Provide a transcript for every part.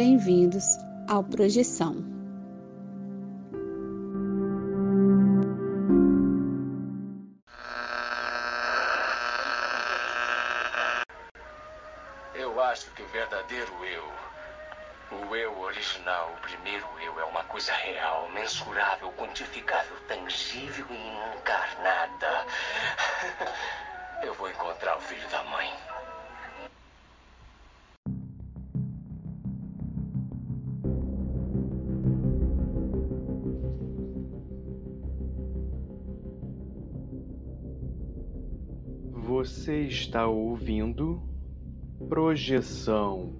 bem-vindos ao Projeção. Eu acho que o verdadeiro eu, o eu original, o primeiro eu, é uma coisa real, mensurável, quantificável, tangível e encarnada. Eu vou encontrar o filho da mãe. Está ouvindo Projeção.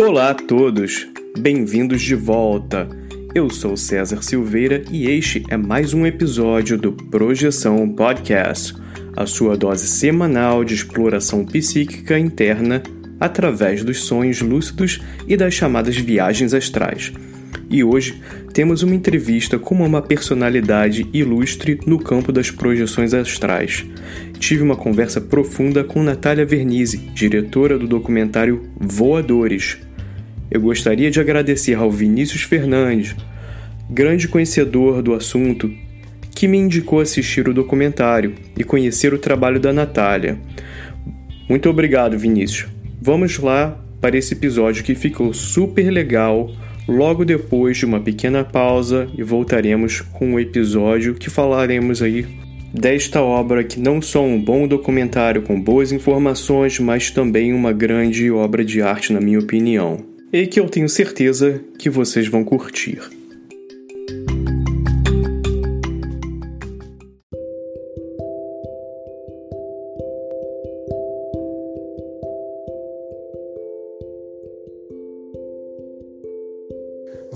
Olá a todos, bem-vindos de volta. Eu sou César Silveira e este é mais um episódio do Projeção Podcast, a sua dose semanal de exploração psíquica interna através dos sonhos lúcidos e das chamadas viagens astrais. E hoje temos uma entrevista com uma personalidade ilustre no campo das projeções astrais. Tive uma conversa profunda com Natália Vernizzi, diretora do documentário Voadores, eu gostaria de agradecer ao Vinícius Fernandes, grande conhecedor do assunto, que me indicou assistir o documentário e conhecer o trabalho da Natália. Muito obrigado, Vinícius. Vamos lá para esse episódio que ficou super legal. Logo depois de uma pequena pausa e voltaremos com um episódio que falaremos aí desta obra que não só um bom documentário com boas informações, mas também uma grande obra de arte na minha opinião e que eu tenho certeza que vocês vão curtir.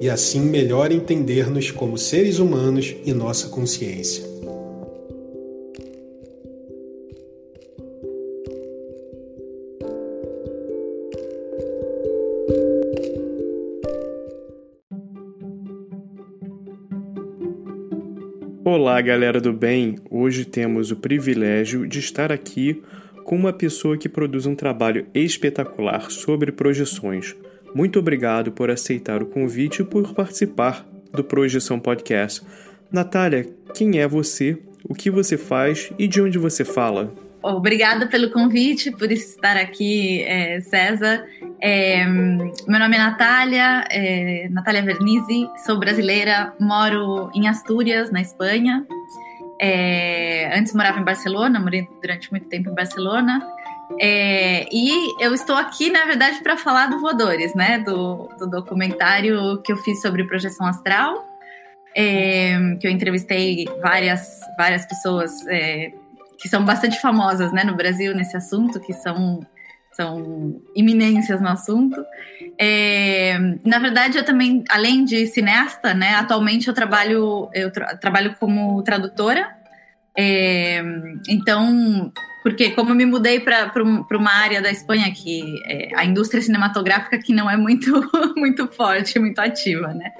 e assim melhor entender-nos como seres humanos e nossa consciência. Olá, galera do bem! Hoje temos o privilégio de estar aqui com uma pessoa que produz um trabalho espetacular sobre projeções. Muito obrigado por aceitar o convite e por participar do Projeção Podcast. Natália, quem é você? O que você faz e de onde você fala? Obrigada pelo convite, por estar aqui, é, César. É, meu nome é Natália, é, Natália Vernizzi, sou brasileira, moro em Astúrias, na Espanha. É, antes morava em Barcelona, morei durante muito tempo em Barcelona. É, e eu estou aqui, na verdade, para falar do Voadores, né? Do, do, documentário que eu fiz sobre projeção astral, é, que eu entrevistei várias, várias pessoas que são bastante famosas né, no Brasil nesse assunto, que são, são iminências no assunto. É, na verdade, eu também, além de cineasta, né, atualmente eu trabalho, eu tra trabalho como tradutora. É, então, porque como eu me mudei para uma área da Espanha que é, a indústria cinematográfica que não é muito muito forte, muito ativa, né?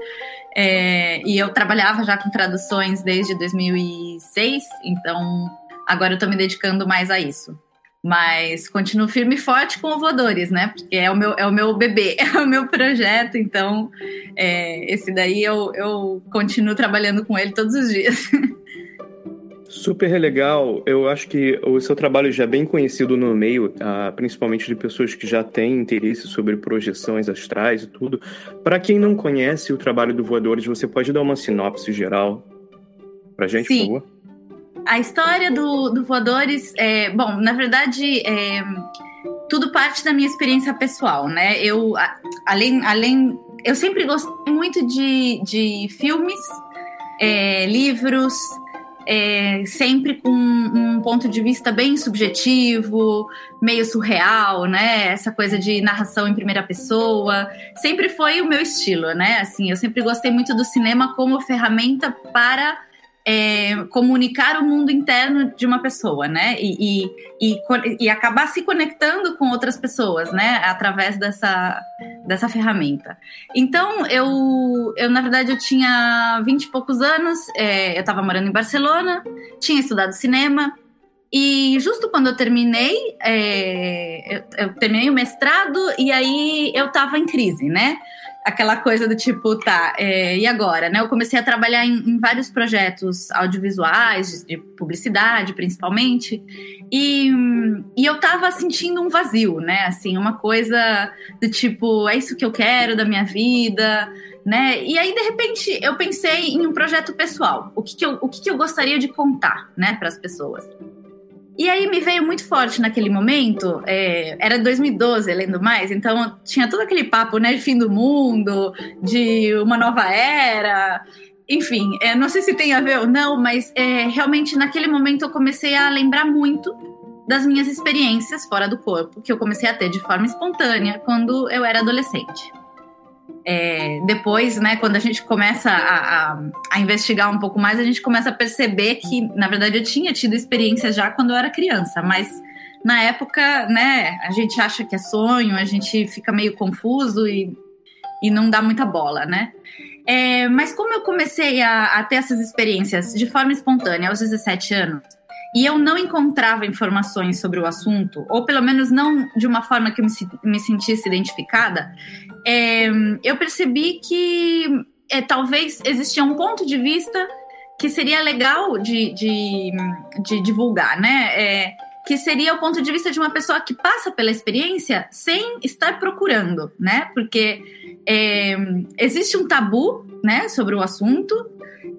É, e eu trabalhava já com traduções desde 2006, então Agora eu estou me dedicando mais a isso. Mas continuo firme e forte com o Voadores, né? Porque é o meu, é o meu bebê, é o meu projeto. Então, é, esse daí eu, eu continuo trabalhando com ele todos os dias. Super legal. Eu acho que o seu trabalho já é bem conhecido no meio, uh, principalmente de pessoas que já têm interesse sobre projeções astrais e tudo. Para quem não conhece o trabalho do Voadores, você pode dar uma sinopse geral para gente, Sim. por favor? A história do, do Voadores, é, bom, na verdade, é, tudo parte da minha experiência pessoal, né? Eu, a, além, além, eu sempre gostei muito de, de filmes, é, livros, é, sempre com um ponto de vista bem subjetivo, meio surreal, né? Essa coisa de narração em primeira pessoa, sempre foi o meu estilo, né? Assim, eu sempre gostei muito do cinema como ferramenta para é, comunicar o mundo interno de uma pessoa, né? E, e, e, e, acabar se conectando com outras pessoas, né? Através dessa, dessa ferramenta. Então, eu, eu, na verdade, eu tinha vinte e poucos anos, é, eu estava morando em Barcelona, tinha estudado cinema, e justo quando eu terminei, é, eu, eu, terminei o mestrado e aí eu estava em crise, né? Aquela coisa do tipo, tá, é, e agora, né? Eu comecei a trabalhar em, em vários projetos audiovisuais, de, de, publicidade, principalmente, e, e eu tava sentindo um vazio, né? Assim, uma coisa do tipo, é isso que eu quero da minha vida, né? E aí, de repente, eu pensei em um projeto pessoal. O que, que, eu, o que, que eu gostaria de contar, né, para as pessoas? E aí me veio muito forte naquele momento, é, era 2012, lendo mais, então tinha todo aquele papo, né, de fim do mundo, de uma nova era, enfim, é, não sei se tem a ver ou não, mas é, realmente naquele momento eu comecei a lembrar muito das minhas experiências fora do corpo, que eu comecei a ter de forma espontânea quando eu era adolescente. É, depois, né, quando a gente começa a, a, a, investigar um pouco mais, a gente começa a perceber que, na verdade, eu tinha tido experiência já quando eu era criança, mas na época, né, a gente acha que é sonho, a gente fica meio confuso e, e não dá muita bola, né? É, mas como eu comecei a, a ter essas experiências de forma espontânea aos 17 anos, e eu não encontrava informações sobre o assunto, ou pelo menos não de uma forma que eu me, me sentisse identificada, é, eu percebi que é, talvez existia um ponto de vista que seria legal de, de, de divulgar, né? É, que seria o ponto de vista de uma pessoa que passa pela experiência sem estar procurando, né? Porque é, existe um tabu, né, sobre o assunto.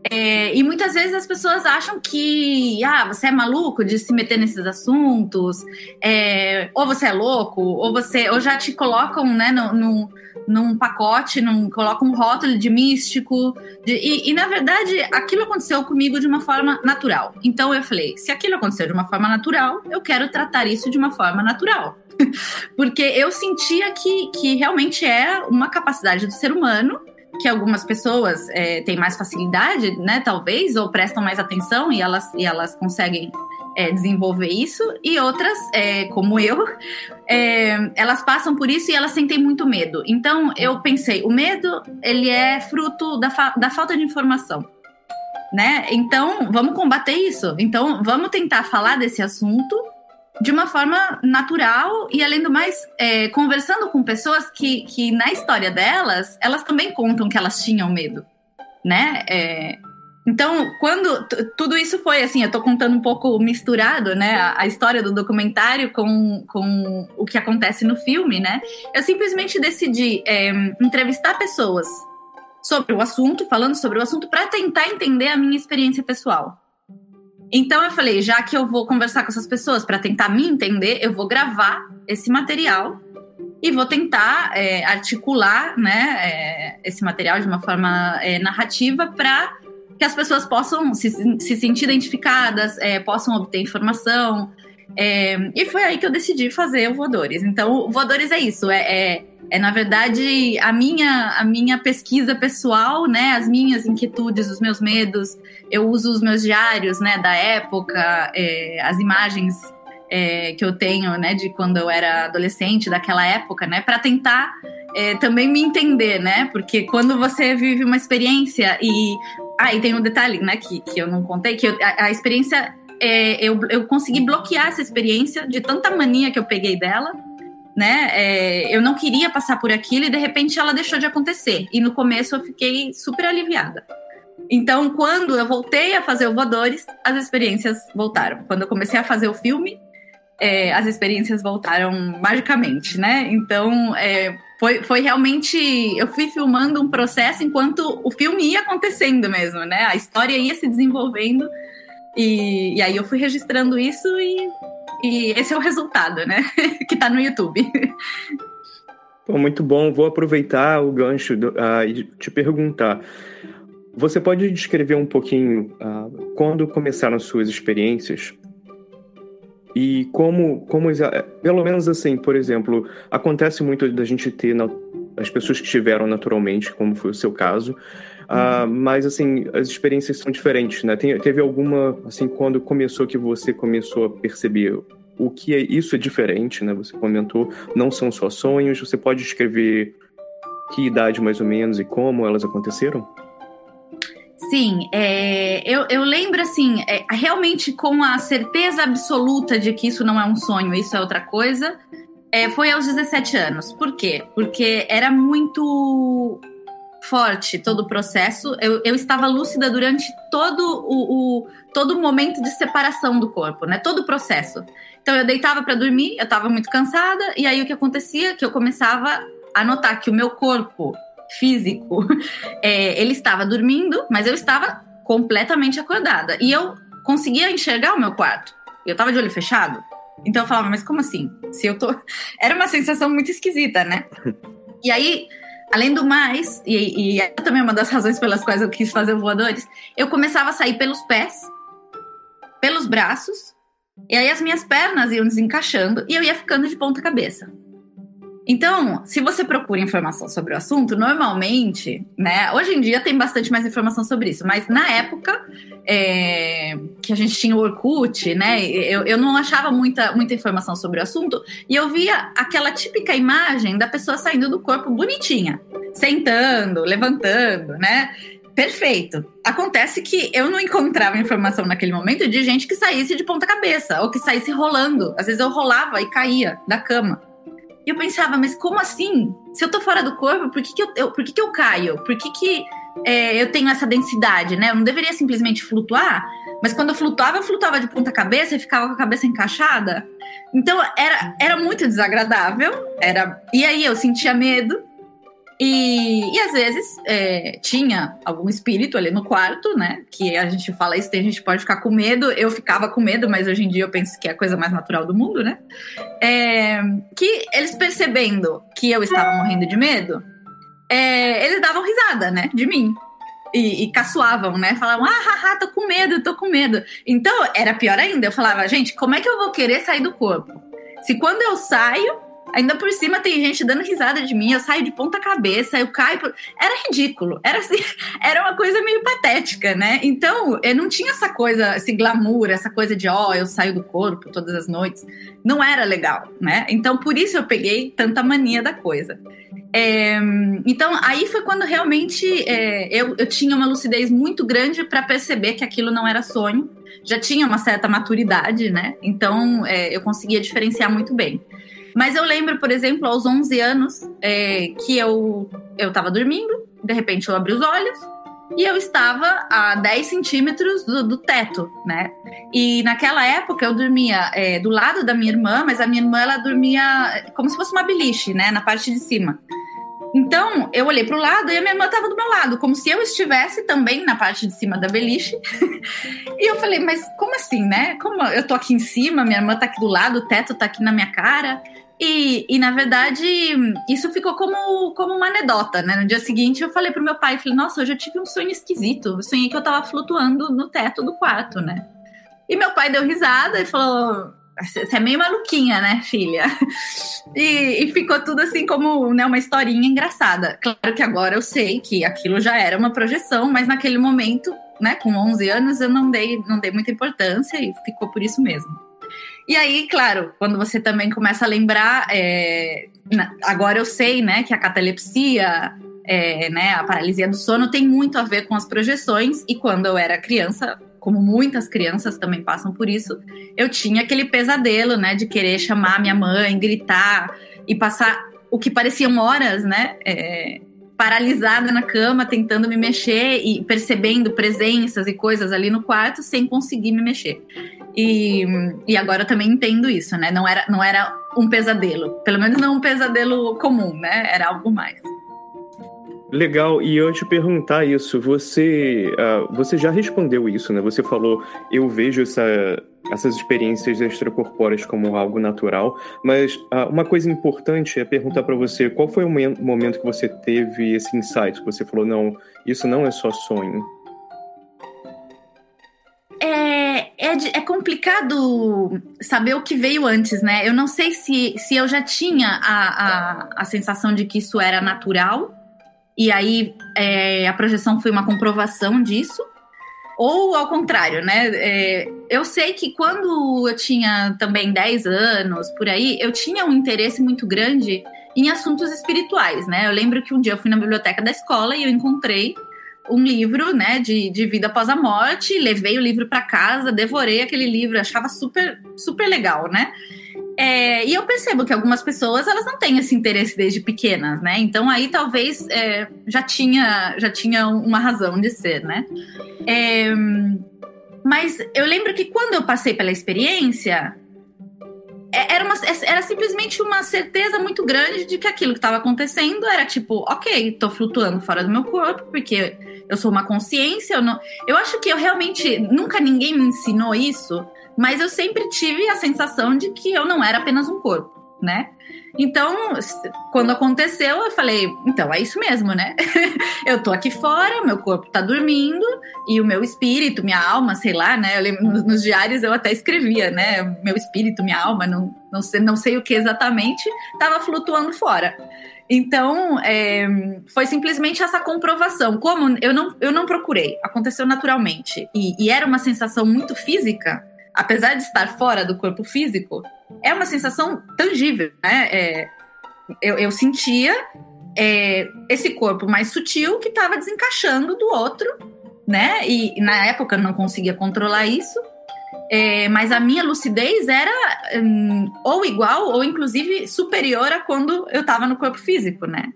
É, e muitas vezes as pessoas acham que ah, você é maluco de se meter nesses assuntos, é, ou você é louco, ou você ou já te colocam né, no, no num pacote, num, coloca um rótulo de místico. De, e, e, na verdade, aquilo aconteceu comigo de uma forma natural. Então eu falei: se aquilo aconteceu de uma forma natural, eu quero tratar isso de uma forma natural. Porque eu sentia que, que realmente é uma capacidade do ser humano que algumas pessoas é, têm mais facilidade, né, talvez, ou prestam mais atenção e elas, e elas conseguem é, desenvolver isso, e outras, é, como eu, é, elas passam por isso e elas sentem muito medo. Então, eu pensei, o medo, ele é fruto da, fa da falta de informação. Né? Então, vamos combater isso. Então, vamos tentar falar desse assunto de uma forma natural e, além do mais, é, conversando com pessoas que, que, na história delas, elas também contam que elas tinham medo, né? É, então, quando tudo isso foi assim, eu tô contando um pouco misturado, né? A, a, história do documentário com, com o que acontece no filme, né? Eu simplesmente decidi é, entrevistar pessoas sobre o assunto, falando sobre o assunto, para tentar entender a minha experiência pessoal. Então eu falei, já que eu vou conversar com essas pessoas para tentar me entender, eu vou gravar esse material e vou tentar é, articular, né, é, esse material de uma forma é, narrativa para que as pessoas possam se, se sentir identificadas, é, possam obter informação. É, e foi aí que eu decidi fazer o Voadores. Então, o Voadores é isso, é, é, na verdade a minha, a minha pesquisa pessoal, né, as minhas inquietudes, os meus medos. Eu uso os meus diários, né, da época, é, as imagens é, que eu tenho, né, de quando eu era adolescente, daquela época, né, para tentar é, também me entender, né? Porque quando você vive uma experiência e. Ah, e tem um detalhe, né, que, que eu não contei, que eu, a, a, experiência é, eu, eu consegui bloquear essa experiência de tanta mania que eu peguei dela, né? É, eu não queria passar por aquilo e de repente ela deixou de acontecer. E no começo eu fiquei super aliviada. Então, quando eu voltei a fazer o Voadores, as experiências voltaram. Quando eu comecei a fazer o filme, é, as experiências voltaram magicamente, né? Então, é, foi, foi realmente. Eu fui filmando um processo enquanto o filme ia acontecendo mesmo, né? A história ia se desenvolvendo. E, e aí eu fui registrando isso e, e esse é o resultado, né? que tá no YouTube. Pô, muito bom. Vou aproveitar o gancho do, uh, e te perguntar. Você pode descrever um pouquinho uh, quando começaram suas experiências e como, como, pelo menos assim, por exemplo, acontece muito da gente ter na, as pessoas que tiveram naturalmente, como foi o seu caso, uh, mas assim, as experiências são diferentes, né? Tem, teve alguma, assim, quando começou que você começou a perceber o que é isso é diferente, né? Você comentou, não são só sonhos, você pode descrever que idade mais ou menos e como elas aconteceram? Sim, é, eu, eu, lembro assim, é, realmente com a certeza absoluta de que isso não é um sonho, isso é outra coisa, é, foi aos 17 anos. Por quê? Porque era muito forte todo o processo. Eu, eu estava lúcida durante todo o, o, todo o momento de separação do corpo, né? Todo o processo. Então eu deitava para dormir, eu estava muito cansada, e aí o que acontecia? Que eu começava a notar que o meu corpo físico, é, ele estava dormindo, mas eu estava completamente acordada. E eu conseguia enxergar o meu quarto. Eu estava de olho fechado. Então eu falava, mas como assim? Se eu tô. Era uma sensação muito esquisita, né? E aí, além do mais, e, e é também uma das razões pelas quais eu quis fazer voadores, eu começava a sair pelos pés, pelos braços, e aí as minhas pernas iam desencaixando e eu ia ficando de ponta cabeça. Então, se você procura informação sobre o assunto, normalmente, né? Hoje em dia tem bastante mais informação sobre isso, mas na época é, que a gente tinha o Orkut, né? Eu, eu não achava muita, muita informação sobre o assunto e eu via aquela típica imagem da pessoa saindo do corpo bonitinha, sentando, levantando, né? Perfeito. Acontece que eu não encontrava informação naquele momento de gente que saísse de ponta cabeça ou que saísse rolando. Às vezes eu rolava e caía da cama. E eu pensava, mas como assim? Se eu tô fora do corpo, por que, que, eu, eu por que, que eu caio? Por que, que é, eu tenho essa densidade, né? Eu não deveria simplesmente flutuar, mas quando eu flutuava, eu flutuava de ponta cabeça e ficava com a cabeça encaixada. Então era, era muito desagradável. Era, e aí eu sentia medo. E, e às vezes é, tinha algum espírito ali no quarto, né? Que a gente fala isso, tem gente que pode ficar com medo. Eu ficava com medo, mas hoje em dia eu penso que é a coisa mais natural do mundo, né? É, que eles percebendo que eu estava morrendo de medo, é, eles davam risada, né? De mim. E, e caçoavam, né? Falavam, ah, haha, tô com medo, tô com medo. Então era pior ainda. Eu falava, gente, como é que eu vou querer sair do corpo? Se quando eu saio, Ainda por cima tem gente dando risada de mim, eu saio de ponta cabeça, eu caio. Por... Era ridículo, era assim, era uma coisa meio patética, né? Então, eu não tinha essa coisa, esse glamour, essa coisa de, ó, oh, eu saio do corpo todas as noites. Não era legal, né? Então, por isso eu peguei tanta mania da coisa. É, então, aí foi quando realmente é, eu, eu tinha uma lucidez muito grande para perceber que aquilo não era sonho. Já tinha uma certa maturidade, né? Então, é, eu conseguia diferenciar muito bem. Mas eu lembro, por exemplo, aos 11 anos, é, que eu eu estava dormindo, de repente eu abri os olhos e eu estava a 10 centímetros do, do teto, né? E naquela época eu dormia é, do lado da minha irmã, mas a minha irmã ela dormia como se fosse uma beliche, né? Na parte de cima. Então, eu olhei para o lado e a minha irmã estava do meu lado, como se eu estivesse também na parte de cima da beliche. e eu falei, mas como assim, né? Como eu tô aqui em cima, minha irmã tá aqui do lado, o teto tá aqui na minha cara. E, e, na verdade, isso ficou como, como uma anedota, né? No dia seguinte, eu falei pro meu pai, falei, nossa, hoje eu tive um sonho esquisito. Eu sonhei que eu tava flutuando no teto do quarto, né? E meu pai deu risada e falou, você é meio maluquinha, né, filha? E, e, ficou tudo assim como né, uma historinha engraçada. Claro que agora eu sei que aquilo já era uma projeção, mas naquele momento, né, com 11 anos, eu não dei, não dei muita importância e ficou por isso mesmo. E aí, claro, quando você também começa a lembrar, é, agora eu sei, né, que a catalepsia, é, né, a paralisia do sono tem muito a ver com as projeções. E quando eu era criança, como muitas crianças também passam por isso, eu tinha aquele pesadelo, né, de querer chamar minha mãe, gritar e passar o que pareciam horas, né, é, paralisada na cama, tentando me mexer e percebendo presenças e coisas ali no quarto sem conseguir me mexer. E, e agora eu também entendo isso, né? Não era, não era um pesadelo, pelo menos não um pesadelo comum, né? Era algo mais. Legal, e eu te perguntar isso, você, uh, você já respondeu isso, né? Você falou, eu vejo essa, essas experiências extracorpóreas como algo natural, mas uh, uma coisa importante é perguntar para você, qual foi o momento que você teve esse insight, que você falou, não, isso não é só sonho? É, é, é, complicado saber o que veio antes, né? Eu não sei se, se eu já tinha a, a, a sensação de que isso era natural, e aí é, a projeção foi uma comprovação disso, ou ao contrário, né? É, eu sei que quando eu tinha também 10 anos, por aí, eu tinha um interesse muito grande em assuntos espirituais, né? Eu lembro que um dia eu fui na biblioteca da escola e eu encontrei um livro, né, de, de vida após a morte, levei o livro para casa, devorei aquele livro, achava super, super legal, né? É, e eu percebo que algumas pessoas elas não têm esse interesse desde pequenas, né? Então aí talvez é, já tinha já tinha uma razão de ser, né? É, mas eu lembro que quando eu passei pela experiência era, uma, era simplesmente uma certeza muito grande de que aquilo que estava acontecendo era tipo, ok, tô flutuando fora do meu corpo, porque eu sou uma consciência, eu não. Eu acho que eu realmente. Nunca ninguém me ensinou isso, mas eu sempre tive a sensação de que eu não era apenas um corpo, né? Então, quando aconteceu, eu falei, então é isso mesmo, né? eu tô aqui fora, meu corpo tá dormindo e o meu espírito, minha alma, sei lá, né? Lembro, nos, nos diários eu até escrevia, né? Meu espírito, minha alma, não, não, sei, não sei o que exatamente, tava flutuando fora. Então, é, foi simplesmente essa comprovação. Como eu não, eu não procurei, aconteceu naturalmente. E, e era uma sensação muito física, apesar de estar fora do corpo físico, é uma sensação tangível, né? É, eu, eu, sentia é, esse corpo mais sutil que estava desencaixando do outro, né? E, na época eu não conseguia controlar isso, é, mas a minha lucidez era hum, ou igual ou inclusive superior a quando eu estava no corpo físico, né?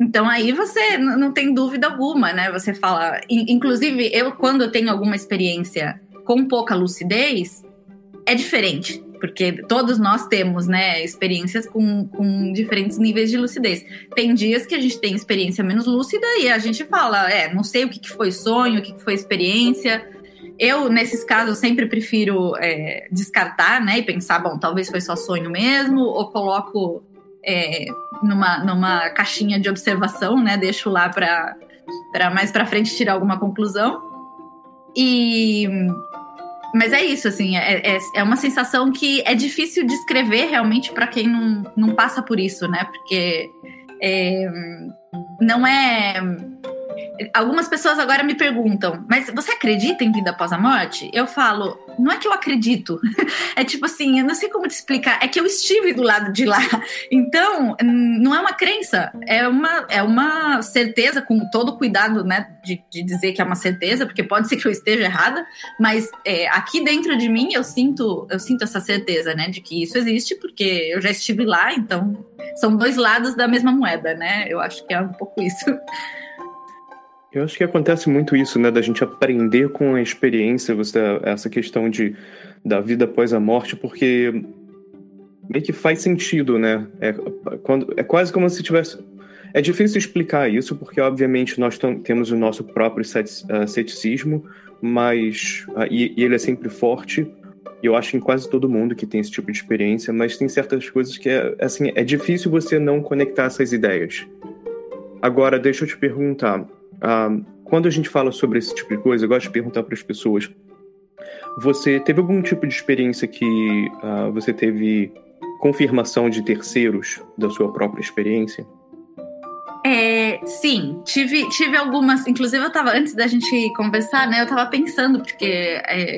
Então aí você não tem dúvida alguma, né? Você fala, inclusive eu quando eu tenho alguma experiência com pouca lucidez, é diferente, porque todos nós temos, né, experiências com, com diferentes níveis de lucidez. Tem dias que a gente tem experiência menos lúcida e a gente fala, é, não sei o que, foi sonho, o que, que foi experiência. Eu, nesses casos, sempre prefiro é, descartar, né, e pensar, bom, talvez foi só sonho mesmo, ou coloco é, numa, numa caixinha de observação, né, deixo lá para mais para frente tirar alguma conclusão. E mas é isso, assim, é, é, é, uma sensação que é difícil descrever realmente para quem não, não passa por isso, né? Porque é, não é Algumas pessoas agora me perguntam, mas você acredita em vida após a morte? Eu falo, não é que eu acredito. É tipo assim, eu não sei como te explicar. É que eu estive do lado de lá. Então, não é uma crença, é uma, é uma certeza, com todo cuidado, né, de, de dizer que é uma certeza, porque pode ser que eu esteja errada, mas é, aqui dentro de mim eu sinto, eu sinto essa certeza, né, de que isso existe, porque eu já estive lá, então são dois lados da mesma moeda, né? Eu acho que é um pouco isso. Eu acho que acontece muito isso, né, da gente aprender com a experiência, você, essa questão de, da vida após a morte, porque meio que faz sentido, né? É, quando, é quase como se tivesse. É difícil explicar isso, porque obviamente nós temos o nosso próprio uh, ceticismo, mas. Uh, e, e, ele é sempre forte. Eu acho em quase todo mundo que tem esse tipo de experiência, mas tem certas coisas que é, assim, é difícil você não conectar essas ideias. Agora, deixa eu te perguntar. Quando a gente fala sobre esse tipo de coisa, eu gosto de perguntar para as pessoas: você teve algum tipo de experiência que uh, você teve confirmação de terceiros da sua própria experiência? É, sim, tive, tive algumas. Inclusive, eu estava antes da gente conversar, né? Eu estava pensando, porque é,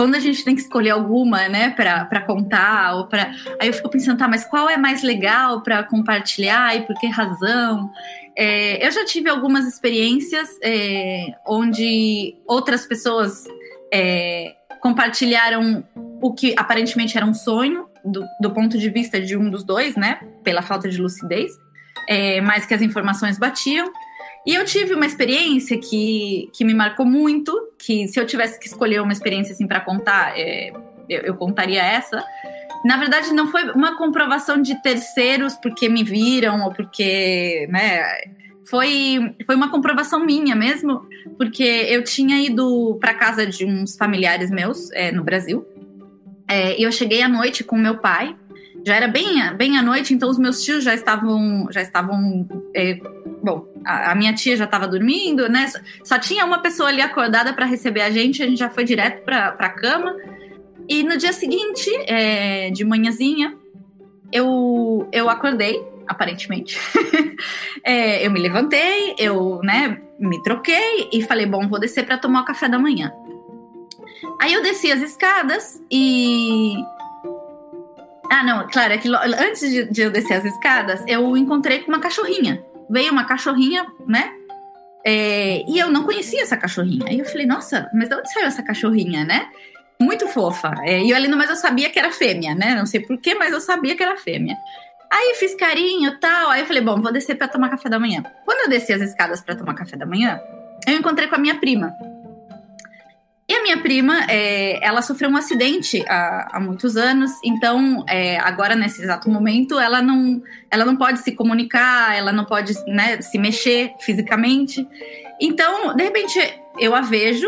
quando a gente tem que escolher alguma, né, para contar, ou para. Aí eu fico pensando, tá, mas qual é mais legal para compartilhar e por que razão? É, eu já tive algumas experiências é, onde outras pessoas é, compartilharam o que aparentemente era um sonho, do, do, ponto de vista de um dos dois, né? Pela falta de lucidez, é, mas que as informações batiam. E eu tive uma experiência que, que me marcou muito, que se eu tivesse que escolher uma experiência assim para contar, é, eu, eu contaria essa. Na verdade, não foi uma comprovação de terceiros porque me viram ou porque, né? Foi, foi uma comprovação minha mesmo, porque eu tinha ido para casa de uns familiares meus é, no Brasil. É, e eu cheguei à noite com meu pai. Já era bem, bem à noite, então os meus tios já estavam, já estavam é, bom, a, a, minha tia já estava dormindo, né? Só tinha uma pessoa ali acordada para receber a gente, a gente já foi direto para a cama. E no dia seguinte, é, de manhãzinha, eu, eu acordei, aparentemente. é, eu me levantei, eu né, me troquei e falei: bom, vou descer para tomar o café da manhã. Aí eu desci as escadas e. Ah, não, claro, é que antes de, de eu descer as escadas, eu encontrei com uma cachorrinha. Veio uma cachorrinha, né? É, e eu não conhecia essa cachorrinha. Aí eu falei, nossa, mas de onde saiu essa cachorrinha, né? muito fofa. É, e eu ali, mas eu sabia que era fêmea, né? Não sei porquê, mas eu sabia que era fêmea. Aí fiz carinho tal. Aí eu falei, bom, vou descer para tomar café da manhã. Quando eu desci as escadas para tomar café da manhã, eu encontrei com a minha prima. Minha prima, é, ela sofreu um acidente há, há muitos anos, então é, agora nesse exato momento ela não, ela não pode se comunicar, ela não pode né, se mexer fisicamente. Então, de repente, eu a vejo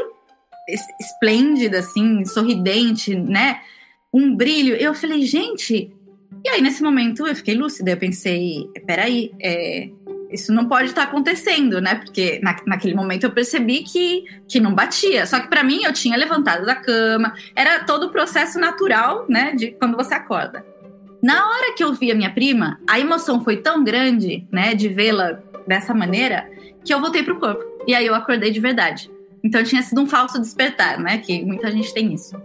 esplêndida, assim, sorridente, né? Um brilho. Eu falei, gente. E aí, nesse momento, eu fiquei lúcida. Eu pensei, peraí, é, isso não pode estar acontecendo, né? Porque na, naquele momento eu percebi que, que não batia. Só que para mim, eu tinha levantado da cama. Era todo o processo natural, né? De quando você acorda. Na hora que eu vi a minha prima, a emoção foi tão grande, né? De vê-la dessa maneira, que eu voltei pro corpo. E aí eu acordei de verdade. Então tinha sido um falso despertar, né? Que muita gente tem isso.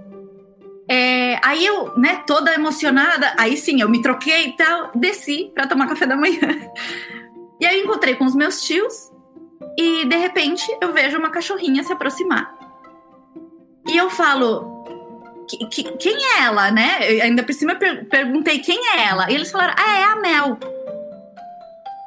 É, aí eu, né, toda emocionada, aí sim, eu me troquei e tal, desci para tomar café da manhã. E aí eu encontrei com os meus tios e de repente eu vejo uma cachorrinha se aproximar. E eu falo, quem é ela, né? Eu ainda por cima per perguntei quem é ela. E eles falaram, ah, é a Mel.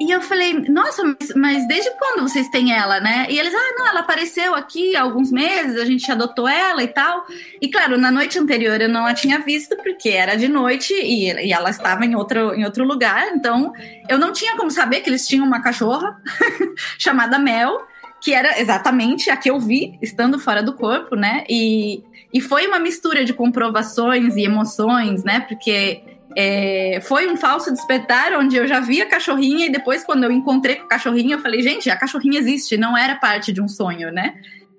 E eu falei, nossa, mas, mas, desde quando vocês têm ela, né? E eles, ah, não, ela apareceu aqui há alguns meses, a gente adotou ela e tal. E claro, na noite anterior eu não a tinha visto, porque era de noite e, e ela estava em outro, em outro lugar. Então eu não tinha como saber que eles tinham uma cachorra chamada Mel, que era exatamente a que eu vi estando fora do corpo, né? E, e foi uma mistura de comprovações e emoções, né? Porque é, foi um falso despertar onde eu já vi a cachorrinha e depois, quando eu encontrei com a cachorrinha, eu falei, gente, a cachorrinha existe, não era parte de um sonho, né?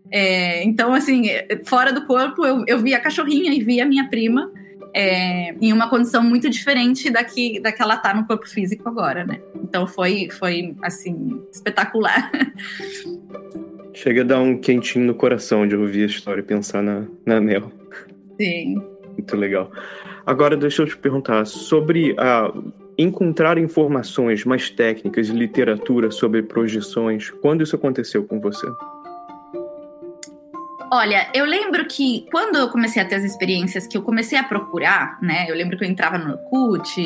É, então, assim, fora do corpo, eu, eu vi a cachorrinha e vi a minha prima é, em uma condição muito diferente da que, da que ela tá no corpo físico agora, né? Então foi, foi assim, espetacular. Chega a dar um quentinho no coração de ouvir a história e pensar na, na Mel. Sim. Muito legal. Agora, deixa eu te perguntar sobre a encontrar informações mais técnicas e literatura sobre projeções. Quando isso aconteceu com você? Olha, eu lembro que quando eu comecei a ter as experiências que eu comecei a procurar, né? Eu lembro que eu entrava no Orkut,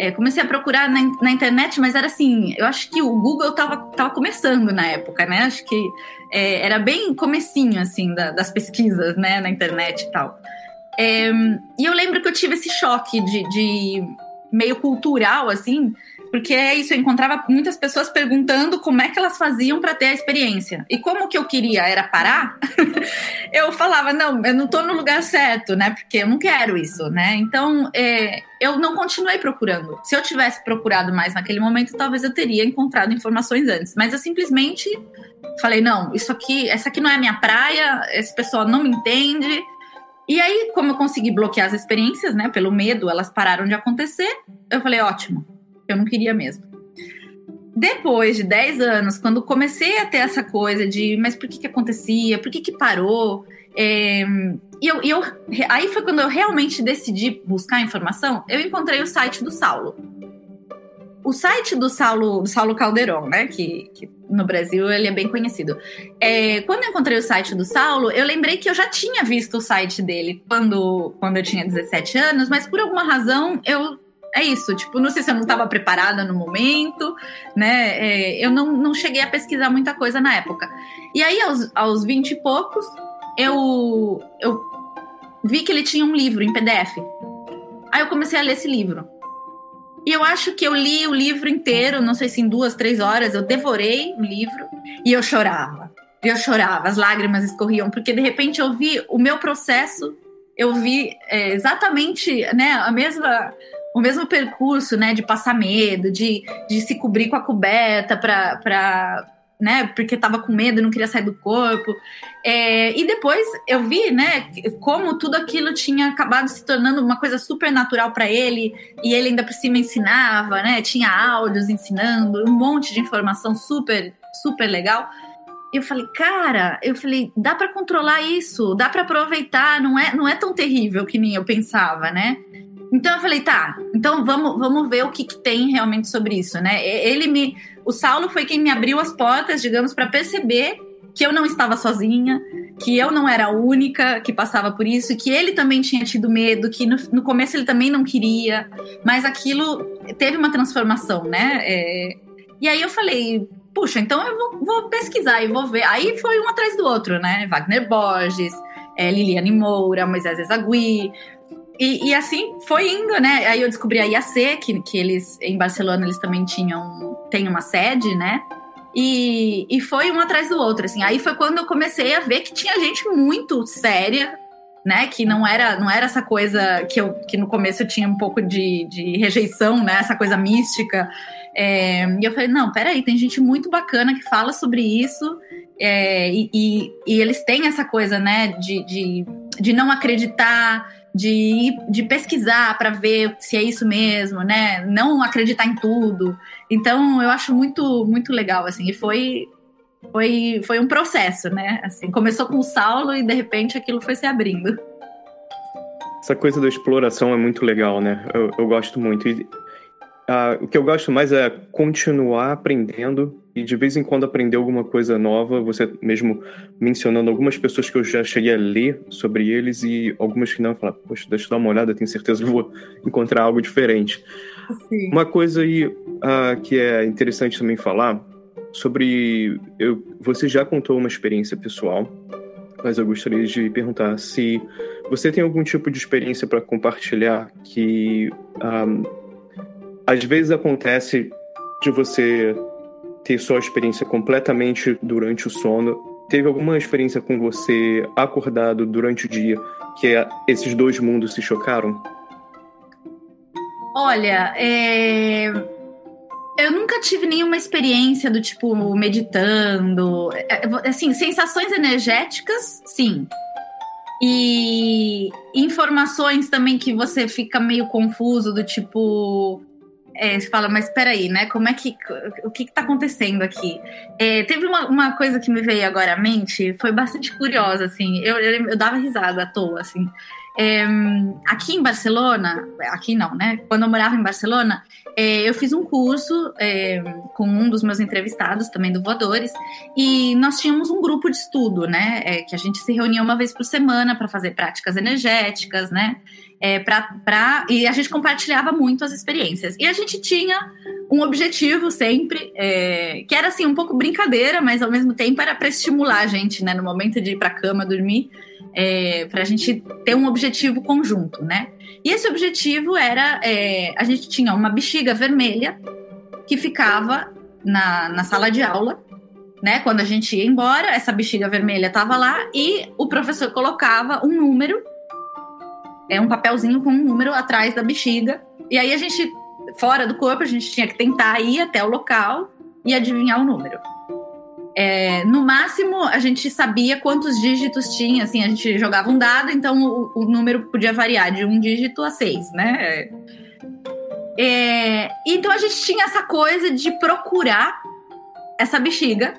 é, comecei a procurar na, na, internet, mas era assim, eu acho que o Google tava, tava começando na época, né? Acho que é, era bem comecinho, assim, da, das pesquisas, né? Na internet e tal. É, e eu lembro que eu tive esse choque de, de meio cultural, assim, porque é isso, eu encontrava muitas pessoas perguntando como é que elas faziam para ter a experiência. E como que eu queria era parar, eu falava, não, eu não estou no lugar certo, né? Porque eu não quero isso, né? Então, é, eu não continuei procurando. Se eu tivesse procurado mais naquele momento, talvez eu teria encontrado informações antes. Mas eu simplesmente falei, não, isso aqui, essa aqui não é a minha praia, esse pessoal não me entende, e aí, como eu consegui bloquear as experiências, né, pelo medo, elas pararam de acontecer, eu falei, ótimo, eu não queria mesmo. Depois de 10 anos, quando comecei a ter essa coisa de, mas por que que acontecia? Por que que parou? É, e eu, eu, aí foi quando eu realmente decidi buscar informação, eu encontrei o site do Saulo. O, site do Saulo, do Saulo Calderon, né? Que, que no Brasil ele é bem conhecido. É, quando eu encontrei o site do Saulo, eu lembrei que eu já tinha visto o site dele quando, quando eu tinha 17 anos, mas por alguma razão eu é isso, tipo, não sei se eu não estava preparada no momento, né? É, eu não, não cheguei a pesquisar muita coisa na época. E aí, aos, aos 20 e poucos, eu, eu vi que ele tinha um livro em PDF. Aí eu comecei a ler esse livro. E eu acho que eu li o livro inteiro, não sei se em duas, três horas, eu devorei o livro e eu chorava. Eu chorava, as lágrimas escorriam, porque de repente eu vi o meu processo, eu vi é, exatamente né, a mesma, o mesmo percurso né, de passar medo, de, de se cobrir com a coberta para né? Porque estava com medo, não queria sair do corpo. É, e depois eu vi, né? Como tudo aquilo tinha acabado se tornando uma coisa super natural para ele e ele ainda por cima ensinava, né? Tinha áudios ensinando, um monte de informação super, super legal. Eu falei, cara, eu falei, dá para controlar isso, dá para aproveitar, não é, não é tão terrível que nem eu pensava, né? Então eu falei, tá, então vamos, vamos ver o que, que tem realmente sobre isso, né? Ele me. O Saulo foi quem me abriu as portas, digamos, para perceber que eu não estava sozinha, que eu não era a única que passava por isso, que ele também tinha tido medo, que no, no começo ele também não queria, mas aquilo teve uma transformação, né? É, e aí eu falei, puxa, então eu vou, vou, pesquisar e vou ver. Aí foi um atrás do outro, né? Wagner Borges, é, Liliane Moura, Moisés Ezagui, e, e, assim foi indo, né? Aí eu descobri a IAC, que, que eles em Barcelona eles também tinham tem uma sede, né? E, e foi um atrás do outro, assim. Aí foi quando eu comecei a ver que tinha gente muito séria, né? Que não era não era essa coisa que eu que no começo eu tinha um pouco de, de rejeição, né? Essa coisa mística. É, e eu falei, não, peraí, tem gente muito bacana que fala sobre isso. É, e, e, e, eles têm essa coisa, né, de, de, de não acreditar, de, de pesquisar para ver se é isso mesmo, né? Não acreditar em tudo. Então, eu acho muito, muito legal, assim. E foi, foi, foi um processo, né? Assim, começou com o Saulo e, de repente, aquilo foi se abrindo. Essa coisa da exploração é muito legal, né? Eu, eu gosto muito. E, uh, o que eu gosto mais é continuar aprendendo e de vez em quando aprender alguma coisa nova, você mesmo mencionando algumas pessoas que eu já cheguei a ler sobre eles e algumas que não, falar, poxa, deixa eu dar uma olhada, tenho certeza que vou encontrar algo diferente. Sim. Uma coisa aí uh, que é interessante também falar sobre, eu, você já contou uma experiência pessoal, mas eu gostaria de perguntar se você tem algum tipo de experiência para compartilhar que um, ah, às vezes acontece de você ter sua experiência completamente durante o sono. Teve alguma experiência com você acordado durante o dia que é, esses dois mundos se chocaram? Olha, é... eu nunca tive nenhuma experiência do tipo meditando. É, é, assim, sensações energéticas, sim. E informações também que você fica meio confuso, do tipo é, você fala, mas peraí, né? Como é que. O que está acontecendo aqui? É, teve uma, uma, coisa que me veio agora à mente, foi bastante curiosa, assim. Eu, eu, eu dava risada à toa, assim. É, aqui em Barcelona, aqui não, né? Quando eu morava em Barcelona, é, eu fiz um curso é, com um dos meus entrevistados, também do Voadores, e nós tínhamos um grupo de estudo, né? É, que a gente se reunia uma vez por semana para fazer práticas energéticas, né? É, pra, pra, e a gente compartilhava muito as experiências. E a gente tinha um objetivo sempre, é, que era assim, um pouco brincadeira, mas ao mesmo tempo era para estimular a gente, né, no momento de ir para a cama dormir, é, para a gente ter um objetivo conjunto, né? E esse objetivo era: é, a gente tinha uma bexiga vermelha que ficava na, na sala de aula. Né, quando a gente ia embora, essa bexiga vermelha estava lá e o professor colocava um número é um papelzinho com um número atrás da bexiga. E aí a gente, fora do corpo, a gente tinha que tentar ir até o local e adivinhar o número. É, no máximo, a gente sabia quantos dígitos tinha, assim, a gente jogava um dado, então o, o número podia variar de um dígito a seis, né? É, então a gente tinha essa coisa de procurar essa bexiga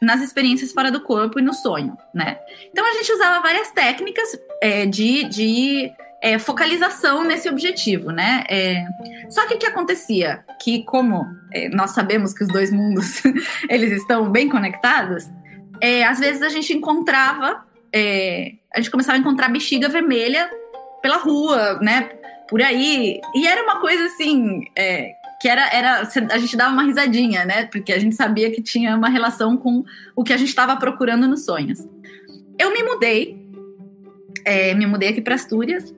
nas experiências fora do corpo e no sonho, né? Então a gente usava várias técnicas é, de, de é, focalização nesse objetivo, né? É, só que o que acontecia? Que como é, nós sabemos que os dois mundos eles estão bem conectados, é, às vezes a gente encontrava, é, a gente começava a encontrar bexiga vermelha pela rua, né? Por aí. E era uma coisa assim, é, que era, era a gente dava uma risadinha, né? Porque a gente sabia que tinha uma relação com o que a gente estava procurando nos sonhos. Eu me mudei, é, me mudei aqui para Astúrias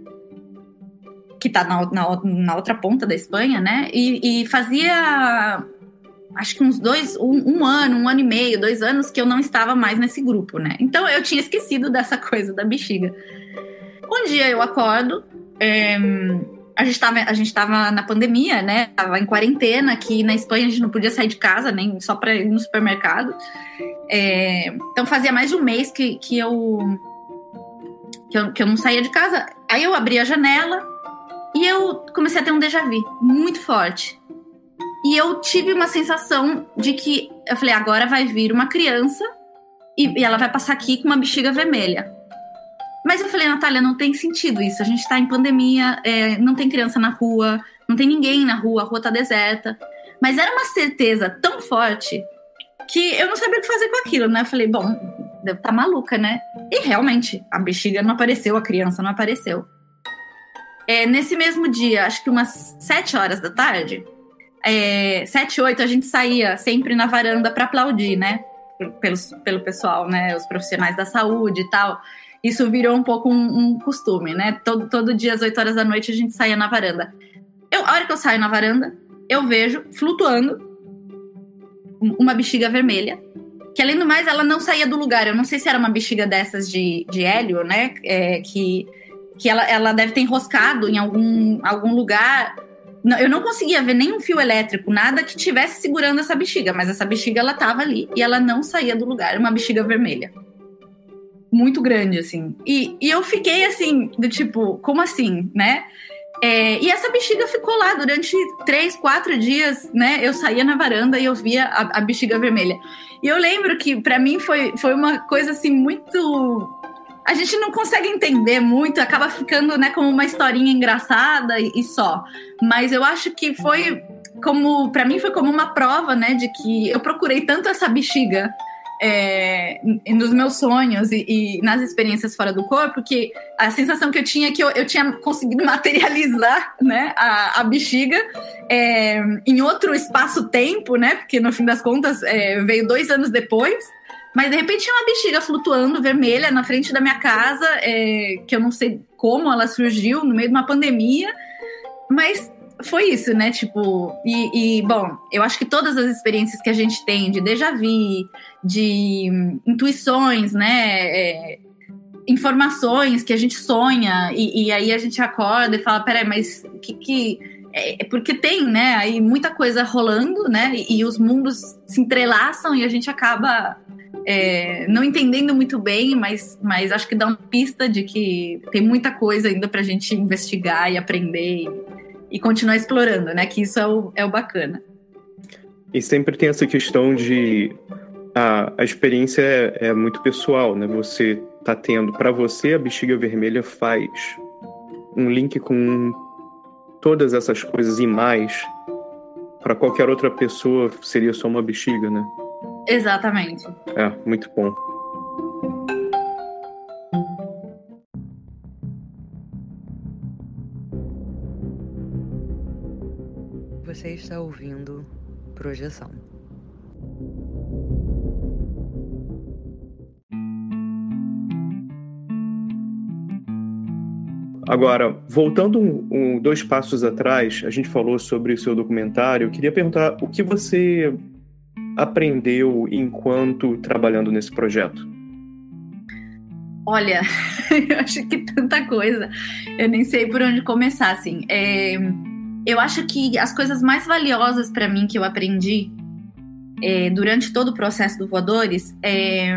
que está na, na, na, outra ponta da Espanha, né? E, e fazia acho que uns dois, um, um, ano, um ano e meio, dois anos que eu não estava mais nesse grupo, né? Então eu tinha esquecido dessa coisa da bexiga. Um dia eu acordo, é, a gente estava a gente tava na pandemia, né? Tava em quarentena, aqui na Espanha a gente não podia sair de casa, nem só para ir no supermercado. É, então fazia mais de um mês que, que eu que eu, que eu não saía de casa. Aí eu abri a janela, e eu comecei a ter um déjà vu muito forte. E eu tive uma sensação de que eu falei, agora vai vir uma criança e, e ela vai passar aqui com uma bexiga vermelha. Mas eu falei, Natália, não tem sentido isso. A gente tá em pandemia, é, não tem criança na rua, não tem ninguém na rua, a rua tá deserta. Mas era uma certeza tão forte que eu não sabia o que fazer com aquilo, né? Eu falei, bom, deve tá maluca, né? E realmente, a bexiga não apareceu, a criança não apareceu. É, nesse mesmo dia, acho que umas sete horas da tarde, é, sete, oito, a gente saía sempre na varanda para aplaudir, né? Pelo, pelo pessoal, né? Os profissionais da saúde e tal. Isso virou um pouco um, um costume, né? Todo, todo dia às oito horas da noite a gente saía na varanda. Eu, a hora que eu saio na varanda, eu vejo flutuando uma bexiga vermelha. Que além do mais, ela não saía do lugar. Eu não sei se era uma bexiga dessas de, de hélio, né? É, que que ela, ela deve ter enroscado em algum, algum lugar. Eu não conseguia ver nenhum fio elétrico, nada que tivesse segurando essa bexiga, mas essa bexiga ela tava ali e ela não saía do lugar, uma bexiga vermelha. Muito grande, assim. E, e eu fiquei assim, do tipo, como assim, né? É, e essa bexiga ficou lá durante três, quatro dias, né? Eu saía na varanda e eu via a, a bexiga vermelha. E eu lembro que para mim foi, foi uma coisa assim muito a gente não consegue entender muito, acaba ficando, né, como uma historinha engraçada e, e só. Mas eu acho que foi como, para mim foi como uma prova, né, de que eu procurei tanto essa bexiga é, nos meus sonhos e, e, nas experiências fora do corpo, que a sensação que eu tinha é que eu, eu tinha conseguido materializar né, a, a bexiga é, em outro espaço-tempo, né? Porque no fim das contas é, veio dois anos depois. Mas de repente tinha uma bexiga flutuando vermelha na frente da minha casa, é, que eu não sei como ela surgiu no meio de uma pandemia. Mas foi isso, né? Tipo, e, e, bom, eu acho que todas as experiências que a gente tem de déjà vu, de intuições, né? É, informações que a gente sonha, e, e, aí a gente acorda e fala: peraí, mas que que. É, é, porque tem, né? Aí muita coisa rolando, né? E, e os mundos se entrelaçam e a gente acaba é, não entendendo muito bem, mas, mas acho que dá uma pista de que tem muita coisa ainda para a gente investigar e aprender e, e, continuar explorando, né? Que isso é o, é o bacana. E sempre tem essa questão de a, a experiência é, é muito pessoal, né? Você tá tendo para você a bexiga vermelha faz um link com todas essas coisas e mais. Para qualquer outra pessoa seria só uma bexiga, né? Exatamente. É, muito bom. Você está ouvindo Projeção. Agora, voltando um, um, dois passos atrás, a gente falou sobre o seu documentário. Eu queria perguntar o que você aprendeu enquanto trabalhando nesse projeto? Olha, eu acho que tanta coisa. Eu nem sei por onde começar, assim. É, eu acho que as coisas mais valiosas para mim que eu aprendi é, durante todo o processo do Voadores é,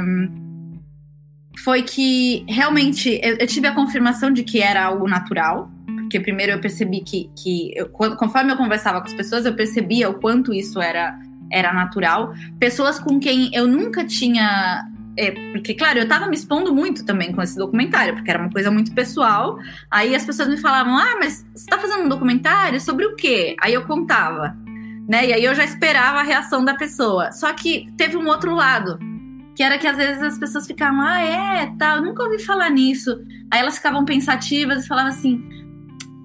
foi que realmente eu, eu, tive a confirmação de que era algo natural. Porque primeiro eu percebi que, que eu, conforme eu conversava com as pessoas, eu percebia o quanto isso era era natural. Pessoas com quem eu nunca tinha é, porque, claro, eu tava me expondo muito também com esse documentário, porque era uma coisa muito pessoal. Aí as pessoas me falavam: Ah, mas você tá fazendo um documentário sobre o quê? Aí eu contava, né? E aí eu já esperava a reação da pessoa. Só que teve um outro lado, que era que às vezes as pessoas ficavam: Ah, é, tá, eu nunca ouvi falar nisso. Aí elas ficavam pensativas e falavam assim: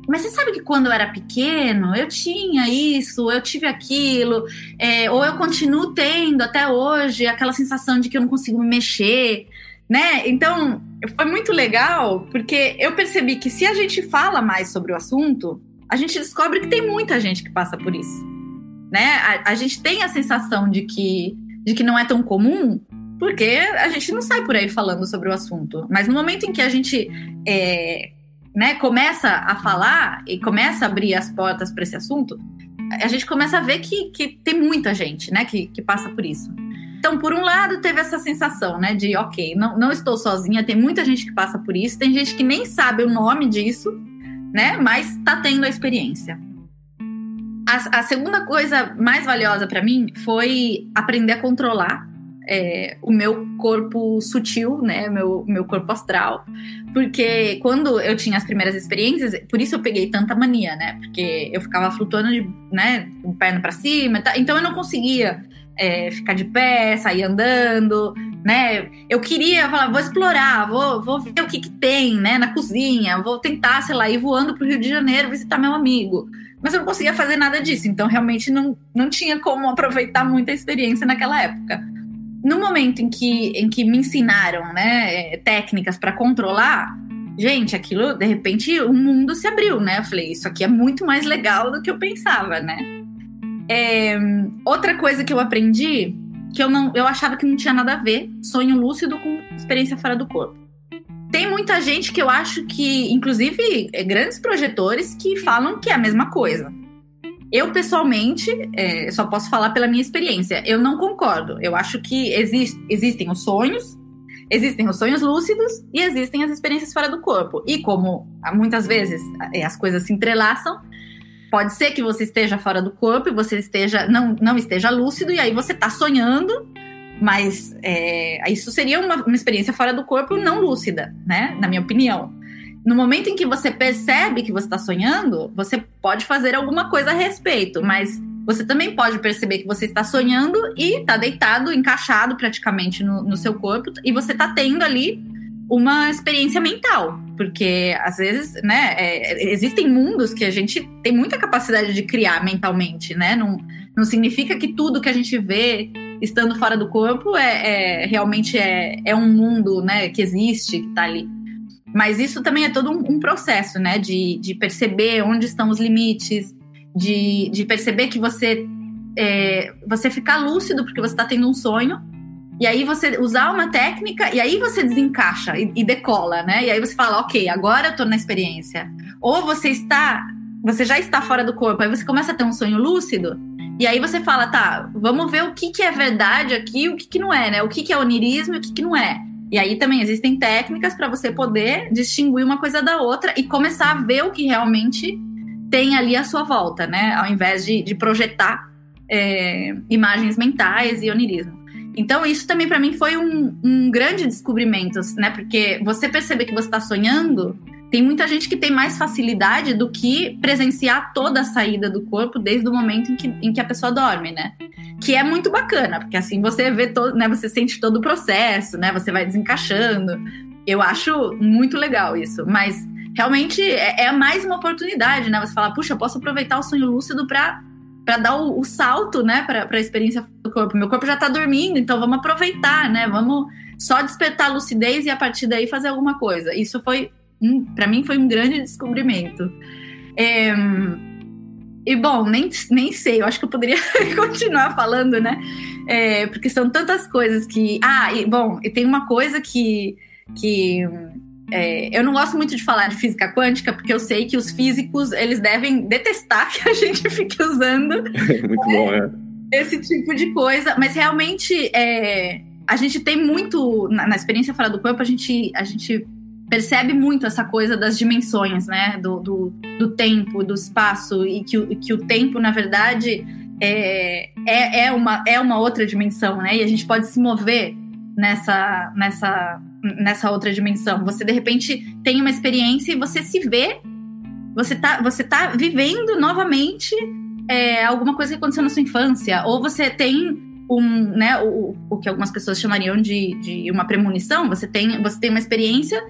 mas você sabe que quando eu era pequeno, eu tinha isso, eu tive aquilo, é, ou eu continuo tendo até hoje aquela sensação de que eu não consigo me mexer, né? Então, foi muito legal, porque eu percebi que se a gente fala mais sobre o assunto, a gente descobre que tem muita gente que passa por isso, né? A, a gente tem a sensação de que, de que não é tão comum, porque a gente não sai por aí falando sobre o assunto. Mas no momento em que a gente é, né, começa a falar e começa a abrir as portas para esse assunto, a gente começa a ver que, que tem muita gente, né, que, que passa por isso. Então, por um lado, teve essa sensação, né, de ok, não, não estou sozinha, tem muita gente que passa por isso, tem gente que nem sabe o nome disso, né, mas está tendo a experiência. A, a segunda coisa mais valiosa para mim foi aprender a controlar é, o meu corpo sutil, né, meu, meu corpo astral, porque quando eu tinha as primeiras experiências, por isso eu peguei tanta mania, né, porque eu ficava flutuando de, né, com perna para cima, tá, então eu não conseguia é, ficar de pé, sair andando, né, eu queria falar, vou explorar, vou, vou ver o que, que tem, né, na cozinha, vou tentar, sei lá, ir voando pro Rio de Janeiro visitar meu amigo, mas eu não conseguia fazer nada disso, então realmente não, não tinha como aproveitar muita experiência naquela época no momento em que, em que me ensinaram né, técnicas para controlar, gente, aquilo, de repente, o mundo se abriu, né? Eu falei, isso aqui é muito mais legal do que eu pensava, né? É, outra coisa que eu aprendi, que eu não, eu achava que não tinha nada a ver, sonho lúcido com experiência fora do corpo. Tem muita gente que eu acho que, inclusive, é, grandes projetores que falam que é a mesma coisa. Eu, pessoalmente, é, só posso falar pela minha experiência. Eu não concordo. Eu acho que exist, existem os sonhos, existem os sonhos lúcidos e existem as experiências fora do corpo. E como muitas vezes é, as coisas se entrelaçam, pode ser que você esteja fora do corpo e você esteja não, não esteja lúcido e aí você está sonhando, mas é, isso seria uma, uma experiência fora do corpo não lúcida, né? Na minha opinião no momento em que você percebe que você está sonhando, você pode fazer alguma coisa a respeito, mas você também pode perceber que você está sonhando e está deitado, encaixado praticamente no, no, seu corpo, e você está tendo ali uma experiência mental, porque às vezes, né, é, existem mundos que a gente tem muita capacidade de criar mentalmente, né? Não, não significa que tudo que a gente vê estando fora do corpo é, é realmente é, é um mundo, né, que existe, que está ali. Mas isso também é todo um, um processo, né? De, de, perceber onde estão os limites, de, de perceber que você é, você ficar lúcido porque você está tendo um sonho, e aí você usar uma técnica, e aí você desencaixa e, e, decola, né? E aí você fala, ok, agora eu tô na experiência. Ou você está, você já está fora do corpo, aí você começa a ter um sonho lúcido, e aí você fala, tá, vamos ver o que, que é verdade aqui o que, que não é, né? O que, que é onirismo e o que, que não é. E aí também existem técnicas para você poder distinguir uma coisa da outra e começar a ver o que realmente tem ali à sua volta, né? Ao invés de, de projetar é, imagens mentais e onirismo. Então, isso também para mim foi um, um, grande descobrimento, né? Porque você perceber que você está sonhando tem muita gente que tem mais facilidade do que presenciar toda a saída do corpo desde o momento em que, em que a pessoa dorme, né? Que é muito bacana, porque assim você vê todo, né? Você sente todo o processo, né? Você vai desencaixando. Eu acho muito legal isso, mas realmente é, é mais uma oportunidade, né? Você fala, puxa, eu posso aproveitar o sonho lúcido para para dar o, o, salto, né, para a experiência do corpo. Meu corpo já está dormindo, então vamos aproveitar, né? Vamos só despertar a lucidez e a partir daí fazer alguma coisa. Isso foi um, para mim foi um grande descobrimento. É, e bom, nem, nem sei, eu acho que eu poderia continuar falando, né? É, porque são tantas coisas que. Ah, e bom, e tem uma coisa que. que é, eu não gosto muito de falar de física quântica, porque eu sei que os físicos eles devem detestar que a gente fique usando muito bom, é. esse tipo de coisa, mas realmente é, a gente tem muito na, na experiência fora do corpo, a gente, a gente percebe muito essa coisa das dimensões, né? Do, do, do tempo, do espaço, e que, que o tempo, na verdade, é, é, é, uma, é uma outra dimensão, né? E a gente pode se mover nessa, nessa, nessa outra dimensão. Você de repente tem uma experiência e você se vê, você tá, você tá vivendo novamente é, alguma coisa que aconteceu na sua infância, ou você tem um, né, o, o que algumas pessoas chamariam de, de uma premonição, você tem, você tem uma experiência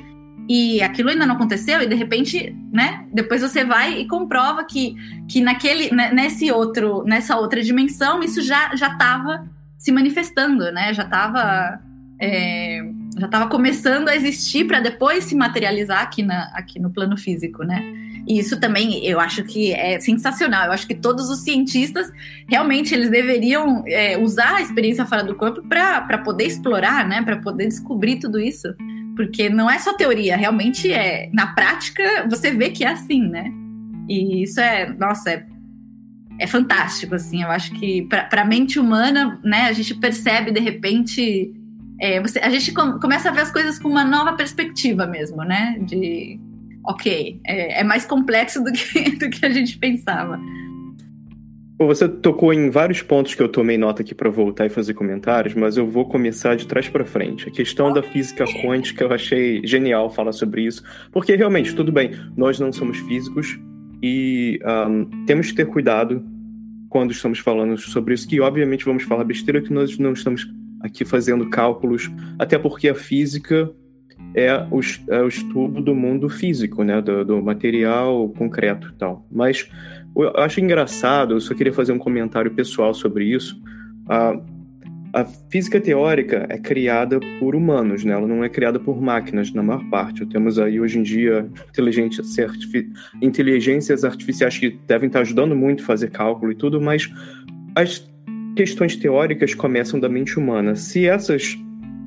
e aquilo ainda não aconteceu e de repente, né, depois você vai e comprova que, que naquele, né, nesse outro, nessa outra dimensão isso já já estava se manifestando, né, já estava é, já estava começando a existir para depois se materializar aqui, na, aqui no plano físico, né? E isso também eu acho que é sensacional. Eu acho que todos os cientistas realmente eles deveriam é, usar a experiência fora do corpo para poder explorar, né? Para poder descobrir tudo isso. Porque não é só teoria, realmente é. Na prática, você vê que é assim, né? E isso é, nossa, é, é fantástico, assim. Eu acho que para a mente humana, né, a gente percebe de repente é, você, a gente com, começa a ver as coisas com uma nova perspectiva mesmo, né? De, ok, é, é mais complexo do que, do que a gente pensava. Você tocou em vários pontos que eu tomei nota aqui para voltar e fazer comentários, mas eu vou começar de trás para frente. A questão da física quântica eu achei genial falar sobre isso, porque realmente, tudo bem, nós não somos físicos e um, temos que ter cuidado quando estamos falando sobre isso, que obviamente vamos falar besteira que nós não estamos aqui fazendo cálculos, até porque a física é o, é o estudo do mundo físico, né, do, do, material concreto e tal. Mas eu acho engraçado, eu só queria fazer um comentário pessoal sobre isso. A, a física teórica é criada por humanos, né? ela não é criada por máquinas, na maior parte. Temos aí hoje em dia inteligências, artifici inteligências artificiais que devem estar ajudando muito a fazer cálculo e tudo, mas as questões teóricas começam da mente humana. Se essas,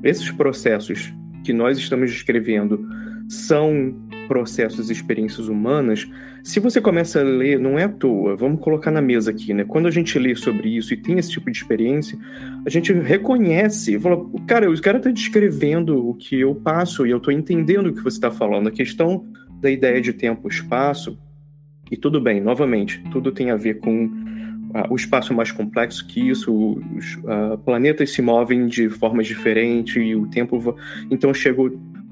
esses processos que nós estamos descrevendo são processos e experiências humanas, se você começa a ler, não é à toa, vamos colocar na mesa aqui, né? Quando a gente lê sobre isso e tem esse tipo de experiência, a gente reconhece, fala, cara, o cara está descrevendo o que eu passo e eu estou entendendo o que você está falando. A questão da ideia de tempo, espaço, e tudo bem, novamente, tudo tem a ver com o espaço mais complexo que isso, os uh, planetas se movem de formas diferentes e o tempo. Então chega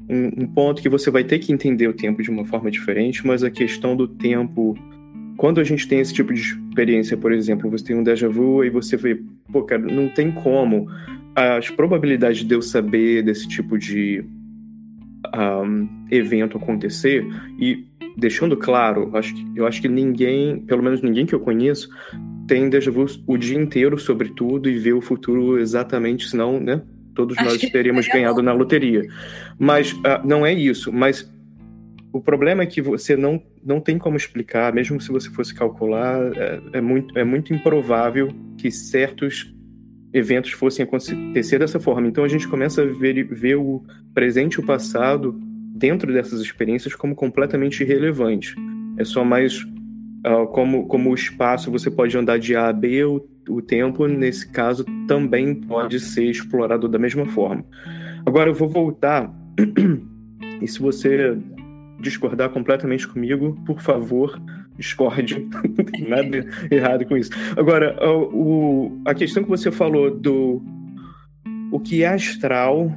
um, um, ponto que você vai ter que entender o tempo de uma forma diferente, mas a questão do tempo. Quando a gente tem esse tipo de experiência, por exemplo, você tem um déjà vu e você vê, pô, cara, não tem como. As probabilidades de eu saber desse tipo de um, evento acontecer, e deixando claro, acho que, eu acho que ninguém, pelo menos ninguém que eu conheço, tem déjà vu o dia inteiro sobre tudo e vê o futuro exatamente, senão, né? Todos Acho nós teríamos ganhado na loteria. Mas uh, não é isso. Mas o problema é que você não, não tem como explicar, mesmo se você fosse calcular, é, é muito, é muito improvável que certos eventos fossem acontecer dessa forma. Então a gente começa a ver, ver o presente e o passado dentro dessas experiências como completamente irrelevantes. É só mais como, como o espaço você pode andar de A a B, o, o tempo, nesse caso, também pode ser explorado da mesma forma. Agora eu vou voltar, e se você discordar completamente comigo, por favor, discorde. Não tem nada errado com isso. Agora, o, a questão que você falou do o que é astral,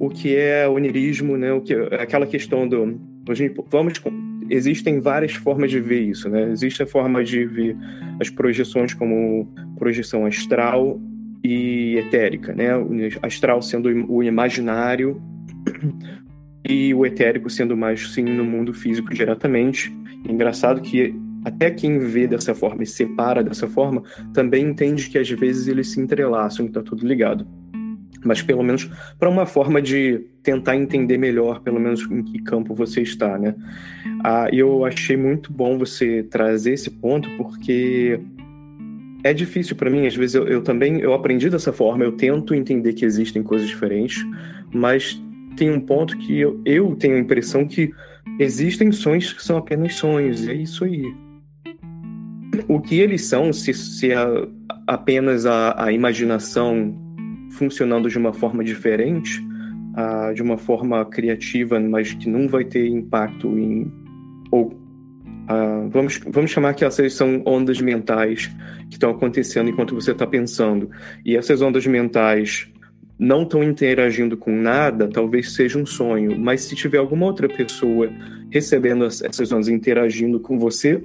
o que é onirismo, né? O que, aquela questão do. Vamos existem várias formas de ver isso, né? Existe a forma de ver as projeções como projeção astral e etérica, né? Astral sendo o imaginário e o etérico sendo mais sim no mundo físico diretamente. engraçado que até quem vê dessa forma e separa dessa forma também entende que às vezes eles se entrelaçam está tudo ligado mas pelo menos para uma forma de tentar entender melhor, pelo menos em que campo você está, né? Ah, eu achei muito bom você trazer esse ponto porque é difícil para mim, às vezes eu, eu, também eu aprendi dessa forma, eu tento entender que existem coisas diferentes, mas tem um ponto que eu, eu tenho a impressão que existem sonhos que são apenas sonhos, e é isso aí. O que eles são, se, se é apenas a, a imaginação funcionando de uma forma diferente, uh, de uma forma criativa, mas que não vai ter impacto em. Ou, uh, vamos, vamos chamar que essas são ondas mentais que estão acontecendo enquanto você está pensando. E essas ondas mentais não estão interagindo com nada, talvez seja um sonho. Mas se tiver alguma outra pessoa recebendo essas ondas, interagindo com você,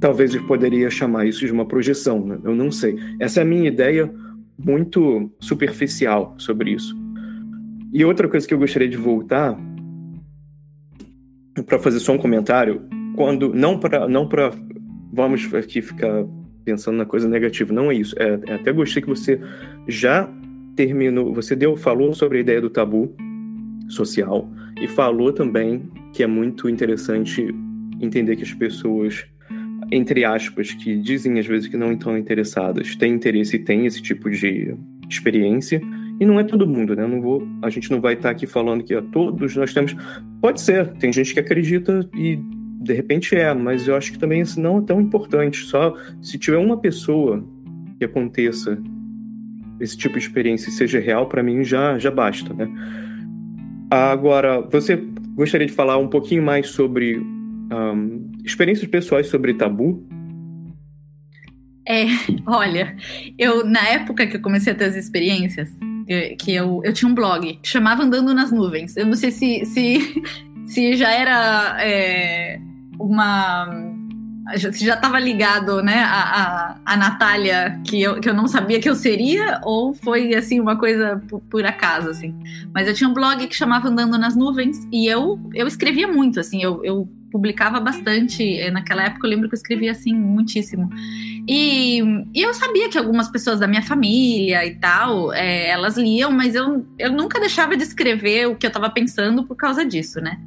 talvez eu poderia chamar isso de uma projeção. Né? Eu não sei. Essa é a minha ideia muito superficial sobre isso. E outra coisa que eu gostaria de voltar para fazer só um comentário, quando não para não para vamos aqui ficar pensando na coisa negativa, não é isso. É, é, até gostei que você já terminou, você deu falou sobre a ideia do tabu social e falou também que é muito interessante entender que as pessoas entre aspas que dizem às vezes que não estão interessadas têm interesse e têm esse tipo de experiência e não é todo mundo, né? não vou, a gente não vai estar aqui falando que a todos nós temos. Pode ser, tem gente que acredita e de repente é, mas eu acho que também isso não é tão importante. Só se tiver uma pessoa que aconteça esse tipo de experiência e seja real, para mim já, já basta, né? Agora, você gostaria de falar um pouquinho mais sobre um, experiências pessoais sobre tabu? É, olha, eu na época que eu comecei a ter as experiências, que eu, eu tinha um blog chamava Andando nas Nuvens. Eu não sei se, se, se já era é, uma. Se já estava ligado, né, a, a, a Natália, que eu, que eu não sabia que eu seria, ou foi, assim, uma coisa por, por, acaso, assim. Mas eu tinha um blog que chamava Andando nas Nuvens, e eu, eu escrevia muito, assim, eu, eu publicava bastante. Eh, naquela época eu lembro que eu escrevia, assim, muitíssimo. E, e, eu sabia que algumas pessoas da minha família e tal, é, elas liam, mas eu, eu nunca deixava de escrever o que eu estava pensando por causa disso, né?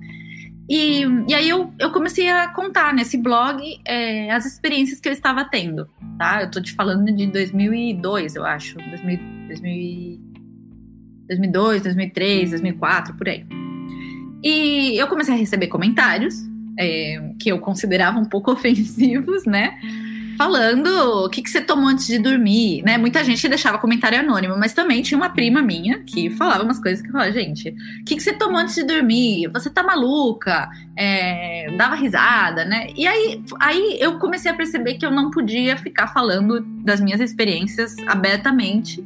E, e aí eu, eu comecei a contar nesse blog é, as experiências que eu estava tendo, tá? Eu tô te falando de 2002, eu acho. 2000, 2000, 2002, 2003, 2004, por aí. E eu comecei a receber comentários é, que eu considerava um pouco ofensivos, né? falando o que, que você tomou antes de dormir, né? Muita gente deixava comentário anônimo, mas também tinha uma prima minha que falava umas coisas que falava, gente, o que, que você tomou antes de dormir? Você tá maluca? É, dava risada, né? E aí, aí eu comecei a perceber que eu não podia ficar falando das minhas experiências abertamente,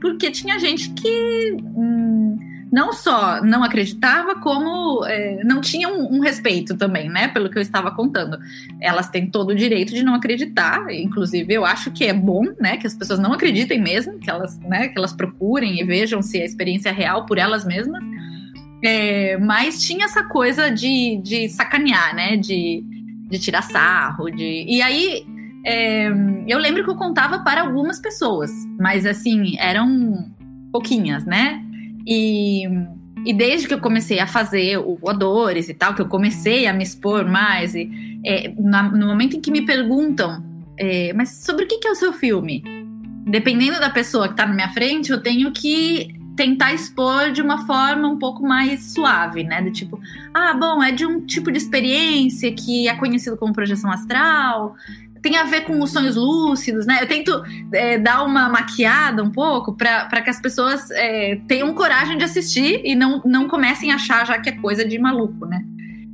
porque tinha gente que. Hum, não só não acreditava, como é, não tinha um, um, respeito também, né? Pelo que eu estava contando. Elas têm todo o direito de não acreditar, inclusive eu acho que é bom, né? Que as pessoas não acreditem mesmo, que elas, né, que elas procurem e vejam se a experiência é real por elas mesmas. É, mas tinha essa coisa de, de sacanear, né? De, de tirar sarro, de. E aí é, eu lembro que eu contava para algumas pessoas, mas assim, eram pouquinhas, né? E, e desde que eu comecei a fazer o voadores e tal, que eu comecei a me expor mais, e, é, na, no momento em que me perguntam, é, mas sobre o que, que é o seu filme? Dependendo da pessoa que está na minha frente, eu tenho que tentar expor de uma forma um pouco mais suave, né? Do tipo, ah, bom, é de um tipo de experiência que é conhecido como projeção astral, tem a ver com os sonhos lúcidos, né? Eu tento é, dar uma maquiada um pouco para que as pessoas é, tenham coragem de assistir e não, não comecem a achar já que é coisa de maluco, né?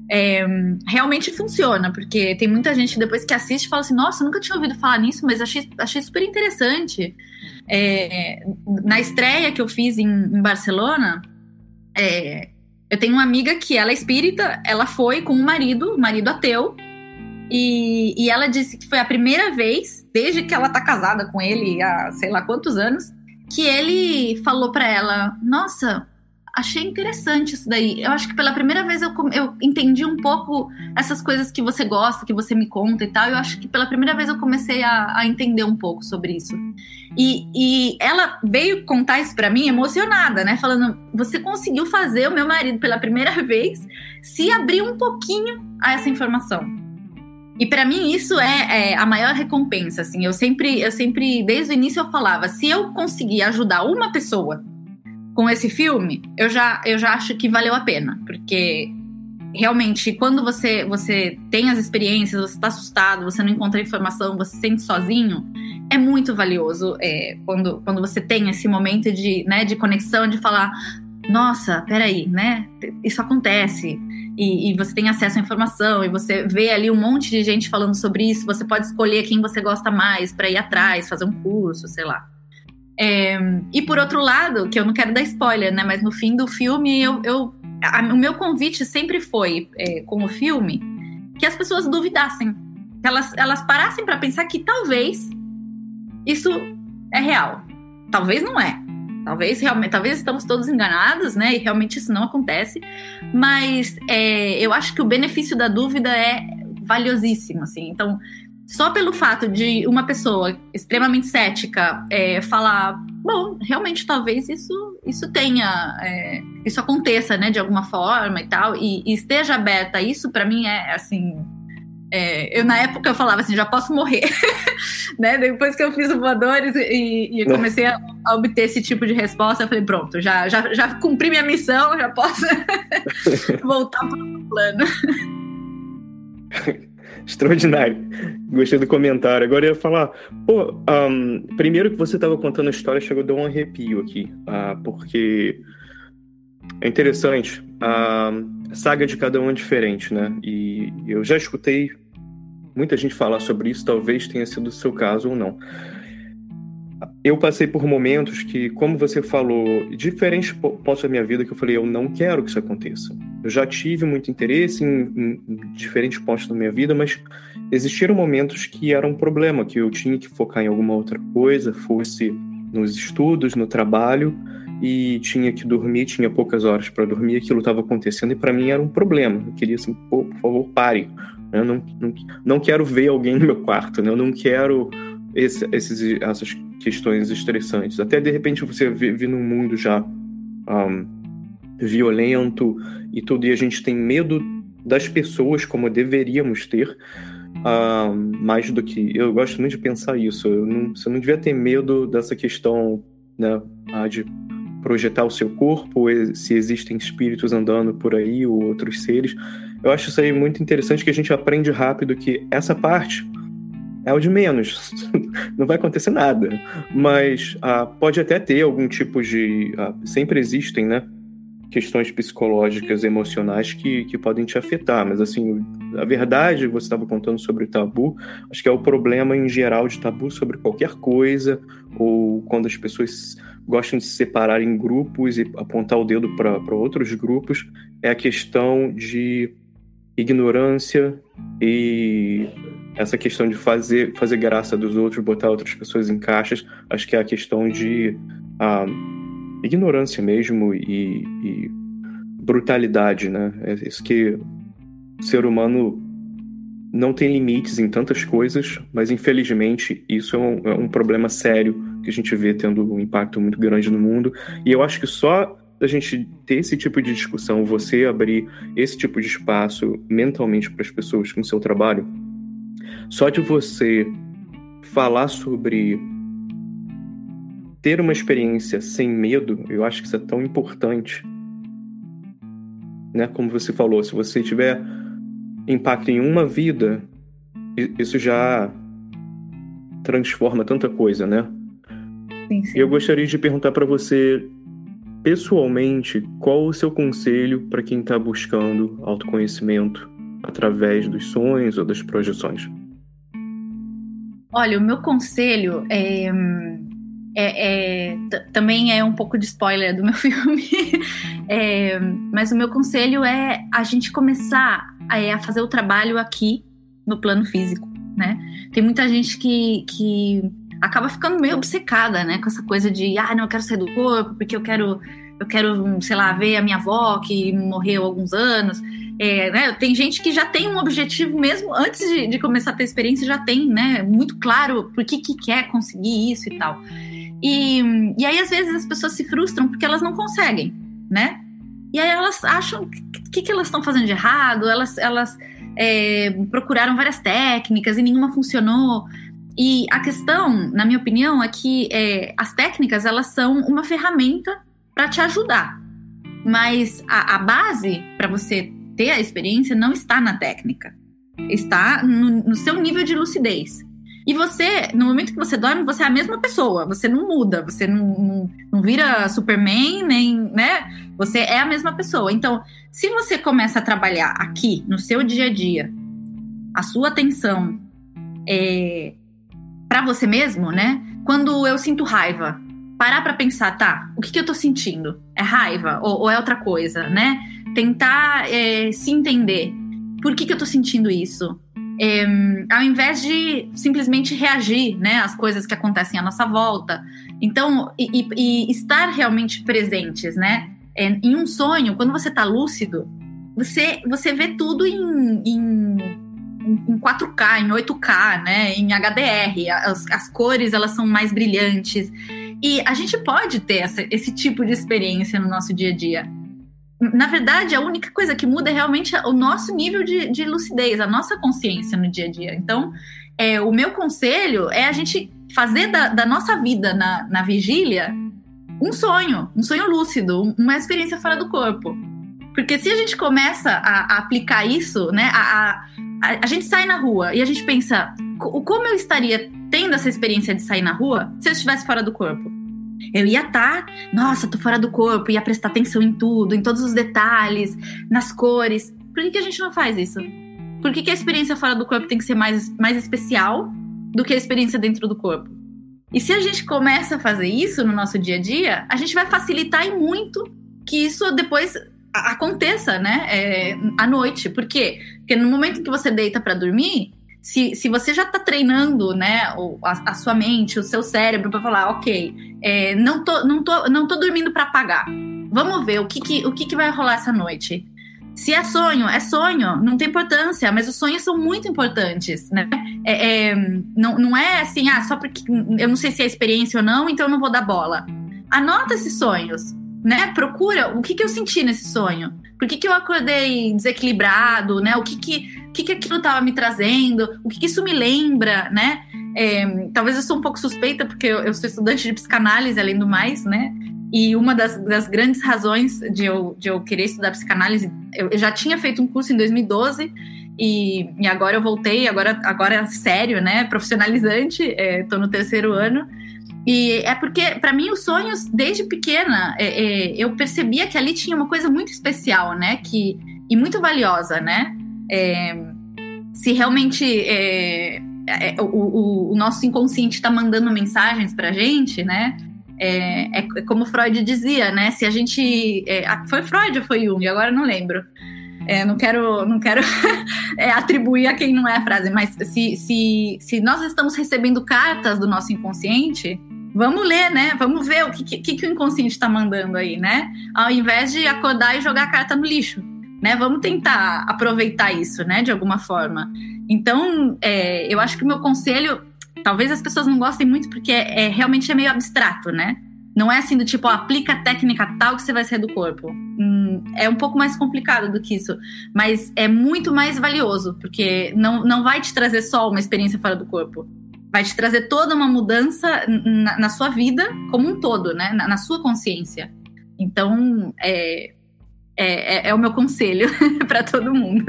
É, realmente funciona, porque tem muita gente depois que assiste fala assim: Nossa, nunca tinha ouvido falar nisso, mas achei, achei super interessante. É, na estreia que eu fiz em, em Barcelona, é, eu tenho uma amiga que ela é espírita, ela foi com o marido, o marido ateu, e, e ela disse que foi a primeira vez, desde que ela tá casada com ele há sei lá quantos anos, que ele falou para ela: Nossa, achei interessante isso daí. Eu acho que pela primeira vez eu, eu entendi um pouco essas coisas que você gosta, que você me conta e tal. Eu acho que pela primeira vez eu comecei a, a entender um pouco sobre isso. E, e ela veio contar isso para mim emocionada, né? Falando: Você conseguiu fazer o meu marido pela primeira vez se abrir um pouquinho a essa informação. E para mim isso é, é, a maior recompensa, assim. Eu sempre, eu sempre, desde o início eu falava, se eu conseguir ajudar uma pessoa com esse filme, eu já, eu já acho que valeu a pena, porque realmente quando você você tem as experiências, você está assustado, você não encontra informação, você se sente sozinho, é muito valioso é, quando, quando você tem esse momento de, né, de conexão, de falar, nossa, peraí, né? Isso acontece e, e, você tem acesso à informação e você vê ali um monte de gente falando sobre isso, você pode escolher quem você gosta mais para ir atrás, fazer um curso, sei lá. É, e por outro lado, que eu não quero dar spoiler, né? Mas no fim do filme, eu, eu a, o meu convite sempre foi, é, com o filme, que as pessoas duvidassem. Que elas, elas parassem para pensar que talvez isso é real. Talvez não é. Talvez realmente, talvez estamos todos enganados, né? E realmente isso não acontece. Mas é, eu acho que o benefício da dúvida é valiosíssimo, assim. Então, só pelo fato de uma pessoa extremamente cética é, falar, bom, realmente talvez isso isso tenha, é, isso aconteça, né, de alguma forma e tal, e, e esteja aberta, isso para mim é assim é, eu, na época, eu falava assim, já posso morrer. né? Depois que eu fiz o Voadores e, e comecei a, a, obter esse tipo de resposta, eu falei, pronto, já, já, já cumpri minha missão, já posso voltar para o plano. Extraordinário. Gostei do comentário. Agora eu ia falar, pô, um, primeiro que você estava contando a história, chegou a dar um arrepio aqui, uh, porque é interessante. A saga de cada um é diferente, né? E eu já escutei muita gente falar sobre isso, talvez tenha sido o seu caso ou não. Eu passei por momentos que, como você falou, diferentes pontos da minha vida que eu falei, eu não quero que isso aconteça. Eu já tive muito interesse em, em, diferentes pontos da minha vida, mas existiram momentos que era um problema, que eu tinha que focar em alguma outra coisa, fosse nos estudos, no trabalho, e tinha que dormir, tinha poucas horas para dormir, aquilo estava acontecendo e para mim era um problema. Eu queria assim, Pô, por favor, pare. Eu não, não, não quero ver alguém no meu quarto, né? eu não quero esse, esses, essas questões estressantes. Até de repente você vive num mundo já um, violento e tudo, e a gente tem medo das pessoas como deveríamos ter. Uh, mais do que. Eu gosto muito de pensar isso. Não, você não devia ter medo dessa questão né, de projetar o seu corpo, se existem espíritos andando por aí ou outros seres. Eu acho isso aí muito interessante que a gente aprende rápido que essa parte é o de menos, não vai acontecer nada. Mas ah, pode até ter algum tipo de. Ah, sempre existem, né? Questões psicológicas, emocionais que, que podem te afetar, mas assim, a verdade, você estava contando sobre o tabu, acho que é o problema em geral de tabu sobre qualquer coisa, ou quando as pessoas gostam de se separar em grupos e apontar o dedo para outros grupos, é a questão de ignorância e essa questão de fazer, fazer graça dos outros, botar outras pessoas em caixas, acho que é a questão de ah, ignorância mesmo e, e, brutalidade, né? É isso que o ser humano não tem limites em tantas coisas, mas infelizmente isso é um, é um problema sério que a gente vê tendo um impacto muito grande no mundo. E eu acho que só a gente ter esse tipo de discussão, você abrir esse tipo de espaço mentalmente para as pessoas com o seu trabalho, só de você falar sobre ter uma experiência sem medo, eu acho que isso é tão importante. Né? Como você falou, se você tiver impacto em uma vida, isso já transforma tanta coisa, né? Sim, sim. Eu gostaria de perguntar para você, pessoalmente, qual o seu conselho para quem está buscando autoconhecimento através dos sonhos ou das projeções? Olha, o meu conselho é, é, é também é um pouco de spoiler do meu filme, é, mas o meu conselho é a gente começar a, a fazer o trabalho aqui no plano físico, né? Tem muita gente que, que acaba ficando meio obcecada, né, com essa coisa de, ah, não, eu quero sair do corpo porque eu quero, eu quero, sei lá, ver a minha avó que morreu há alguns anos. É, né, tem gente que já tem um objetivo mesmo antes de, de, começar a ter experiência, já tem, né, muito claro por que, que quer conseguir isso e tal. E, e aí, às vezes, as pessoas se frustram porque elas não conseguem, né? E aí elas acham o que, que elas estão fazendo de errado, elas, elas é, procuraram várias técnicas e nenhuma funcionou. E a questão, na minha opinião, é que é, as técnicas elas são uma ferramenta para te ajudar, mas a, a base para você ter a experiência não está na técnica, está no, no seu nível de lucidez. E você, no momento que você dorme, você é a mesma pessoa, você não muda, você não, não, não, vira Superman, nem, né? Você é a mesma pessoa. Então, se você começa a trabalhar aqui, no seu dia a dia, a sua atenção é, para você mesmo, né? Quando eu sinto raiva, parar para pensar, tá, o que, que eu tô sentindo? É raiva ou, ou é outra coisa, né? Tentar é, se entender. Por que, que eu tô sentindo isso? É, ao invés de simplesmente reagir né, às coisas que acontecem à nossa volta. Então, e, e estar realmente presentes, né? É, em um sonho, quando você está lúcido, você, você vê tudo em, em, em 4K, em 8K, né? Em HDR. As, as cores, elas são mais brilhantes. E a gente pode ter essa, esse tipo de experiência no nosso dia a dia. Na verdade, a única coisa que muda é realmente o nosso nível de, de lucidez, a nossa consciência no dia a dia. Então, é, o meu conselho é a gente fazer da, da nossa vida na, na vigília um sonho, um sonho lúcido, uma experiência fora do corpo. Porque se a gente começa a, a aplicar isso, né, a, a, a, gente sai na rua e a gente pensa, como eu estaria tendo essa experiência de sair na rua se eu estivesse fora do corpo? Eu ia estar, tá, nossa, tô fora do corpo, ia prestar atenção em tudo, em todos os detalhes, nas cores. Por que, que a gente não faz isso? Por que, que a experiência fora do corpo tem que ser mais, mais especial do que a experiência dentro do corpo? E se a gente começa a fazer isso no nosso dia a dia, a gente vai facilitar e muito que isso depois aconteça, né? É, à noite. Por quê? Porque no momento que você deita para dormir, se, se você já está treinando, né, a, a, sua mente, o seu cérebro para falar, ok, é, não, tô, não, tô, não tô dormindo para apagar. Vamos ver o que, que, o que, que vai rolar essa noite. Se é sonho, é sonho, não tem importância, mas os sonhos são muito importantes, né? É, é, não, não é assim, ah, só porque eu não sei se é experiência ou não, então eu não vou dar bola. Anota esses sonhos, né? Procura o que, que eu senti nesse sonho. Por que, que eu acordei desequilibrado, né? O que que, o que, que aquilo estava me trazendo? O que, que isso me lembra, né? É, talvez eu sou um pouco suspeita, porque eu, eu, sou estudante de psicanálise, além do mais, né? E uma das, das grandes razões de eu, de eu querer estudar psicanálise, eu, eu já tinha feito um curso em 2012 e, e agora eu voltei, agora, agora é sério, né? Profissionalizante, estou é, no terceiro ano. E é porque, para mim, os sonhos, desde pequena, é, é, eu percebia que ali tinha uma coisa muito especial, né? Que, e muito valiosa, né? É, se realmente é, é, o, o, o, nosso inconsciente está mandando mensagens para gente, né? É, é, como Freud dizia, né? Se a gente. Foi Freud ou foi Jung? Agora não lembro. É, não quero, não quero é, atribuir a quem não é a frase, mas se, se, se nós estamos recebendo cartas do nosso inconsciente, vamos ler, né? Vamos ver o que, que, que o inconsciente está mandando aí, né? Ao invés de acordar e jogar a carta no lixo, né? Vamos tentar aproveitar isso, né? De alguma forma. Então, é, eu acho que o meu conselho talvez as pessoas não gostem muito porque é, é, realmente é meio abstrato, né? Não é assim do tipo, ó, aplica a técnica tal que você vai sair do corpo. Hum, é um pouco mais complicado do que isso. Mas é muito mais valioso, porque não, não vai te trazer só uma experiência fora do corpo. Vai te trazer toda uma mudança na, na sua vida como um todo, né? Na, na sua consciência. Então, é, é, é, é o meu conselho para todo mundo.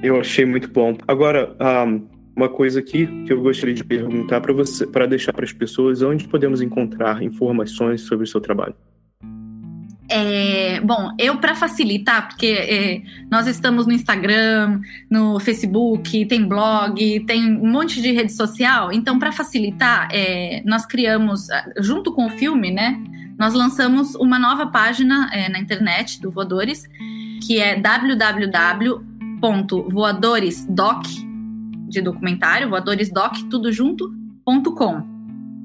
Eu achei muito bom. Agora, um, uma coisa aqui que eu gostaria de perguntar para você, para deixar para as pessoas, onde podemos encontrar informações sobre o seu trabalho? É, bom, eu para facilitar, porque é, nós estamos no Instagram, no Facebook, tem blog, tem um monte de rede social. Então, para facilitar, é, nós criamos, junto com o filme, né? Nós lançamos uma nova página é, na internet do Voadores, que é www.voadoresdoc.com de documentário, voadoresdoc, tudo junto.com.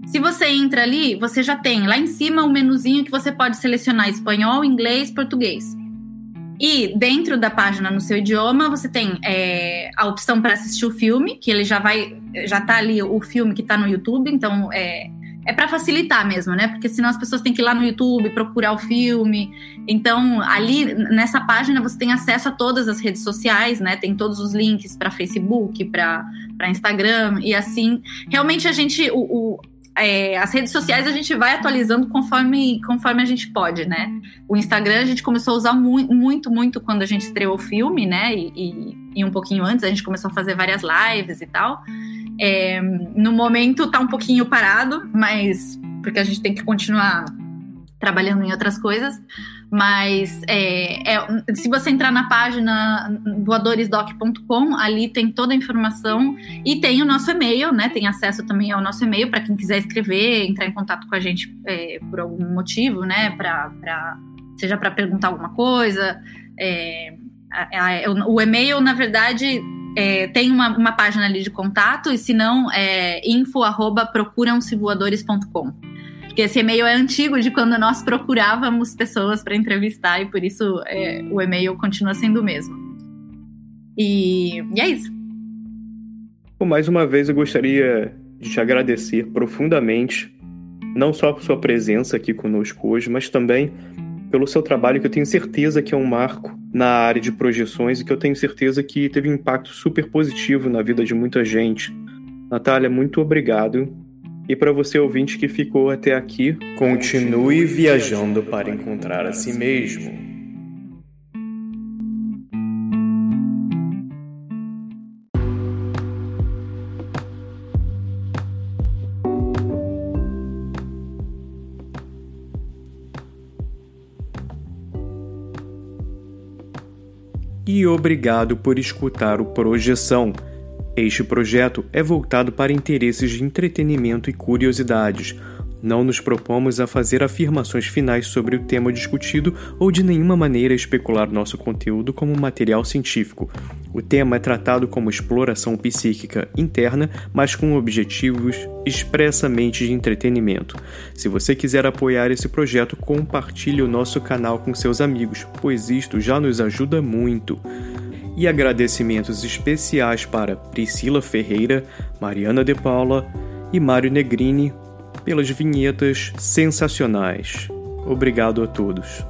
Se você entra ali, você já tem lá em cima um menuzinho que você pode selecionar espanhol, inglês, português. E dentro da página no seu idioma, você tem é, a opção para assistir o filme, que ele já vai, já tá ali o filme que está no YouTube, então é, é para facilitar mesmo, né? Porque senão as pessoas têm que ir lá no YouTube procurar o filme. Então, ali nessa página você tem acesso a todas as redes sociais, né? Tem todos os links para Facebook, para Instagram e assim. Realmente a gente, o, o é, as redes sociais a gente vai atualizando conforme, conforme a gente pode, né? O Instagram a gente começou a usar muito, muito, muito quando a gente estreou o filme, né? E, e, e um pouquinho antes a gente começou a fazer várias lives e tal. É, no momento está um pouquinho parado, mas porque a gente tem que continuar trabalhando em outras coisas. Mas é, é, se você entrar na página voadoresdoc.com, ali tem toda a informação e tem o nosso e-mail, né? Tem acesso também ao nosso e-mail para quem quiser escrever, entrar em contato com a gente é, por algum motivo, né? Pra, pra seja para perguntar alguma coisa. É, a, a, o, e-mail, na verdade, é, tem uma, uma, página ali de contato, e se não, é info arroba procuram-se-voadores.com. Porque esse e-mail é antigo de quando nós procurávamos pessoas para entrevistar, e por isso é, o e-mail continua sendo o mesmo. E, e é isso. Mais uma vez eu gostaria de te agradecer profundamente, não só por sua presença aqui conosco hoje, mas também pelo seu trabalho, que eu tenho certeza que é um marco na área de projeções e que eu tenho certeza que teve um impacto super positivo na vida de muita gente. Natália, muito obrigado. E para você ouvinte que ficou até aqui, continue viajando para encontrar a si mesmo. e obrigado por escutar o Projeção. Este projeto é voltado para interesses de entretenimento e curiosidades não nos propomos a fazer afirmações finais sobre o tema discutido ou de nenhuma maneira especular nosso conteúdo como material científico. O tema é tratado como exploração psíquica interna, mas com objetivos expressamente de entretenimento. Se você quiser apoiar esse projeto, compartilhe o nosso canal com seus amigos, pois isto já nos ajuda muito. E agradecimentos especiais para Priscila Ferreira, Mariana De Paula e Mário Negrini pelas vinhetas sensacionais. Obrigado a todos.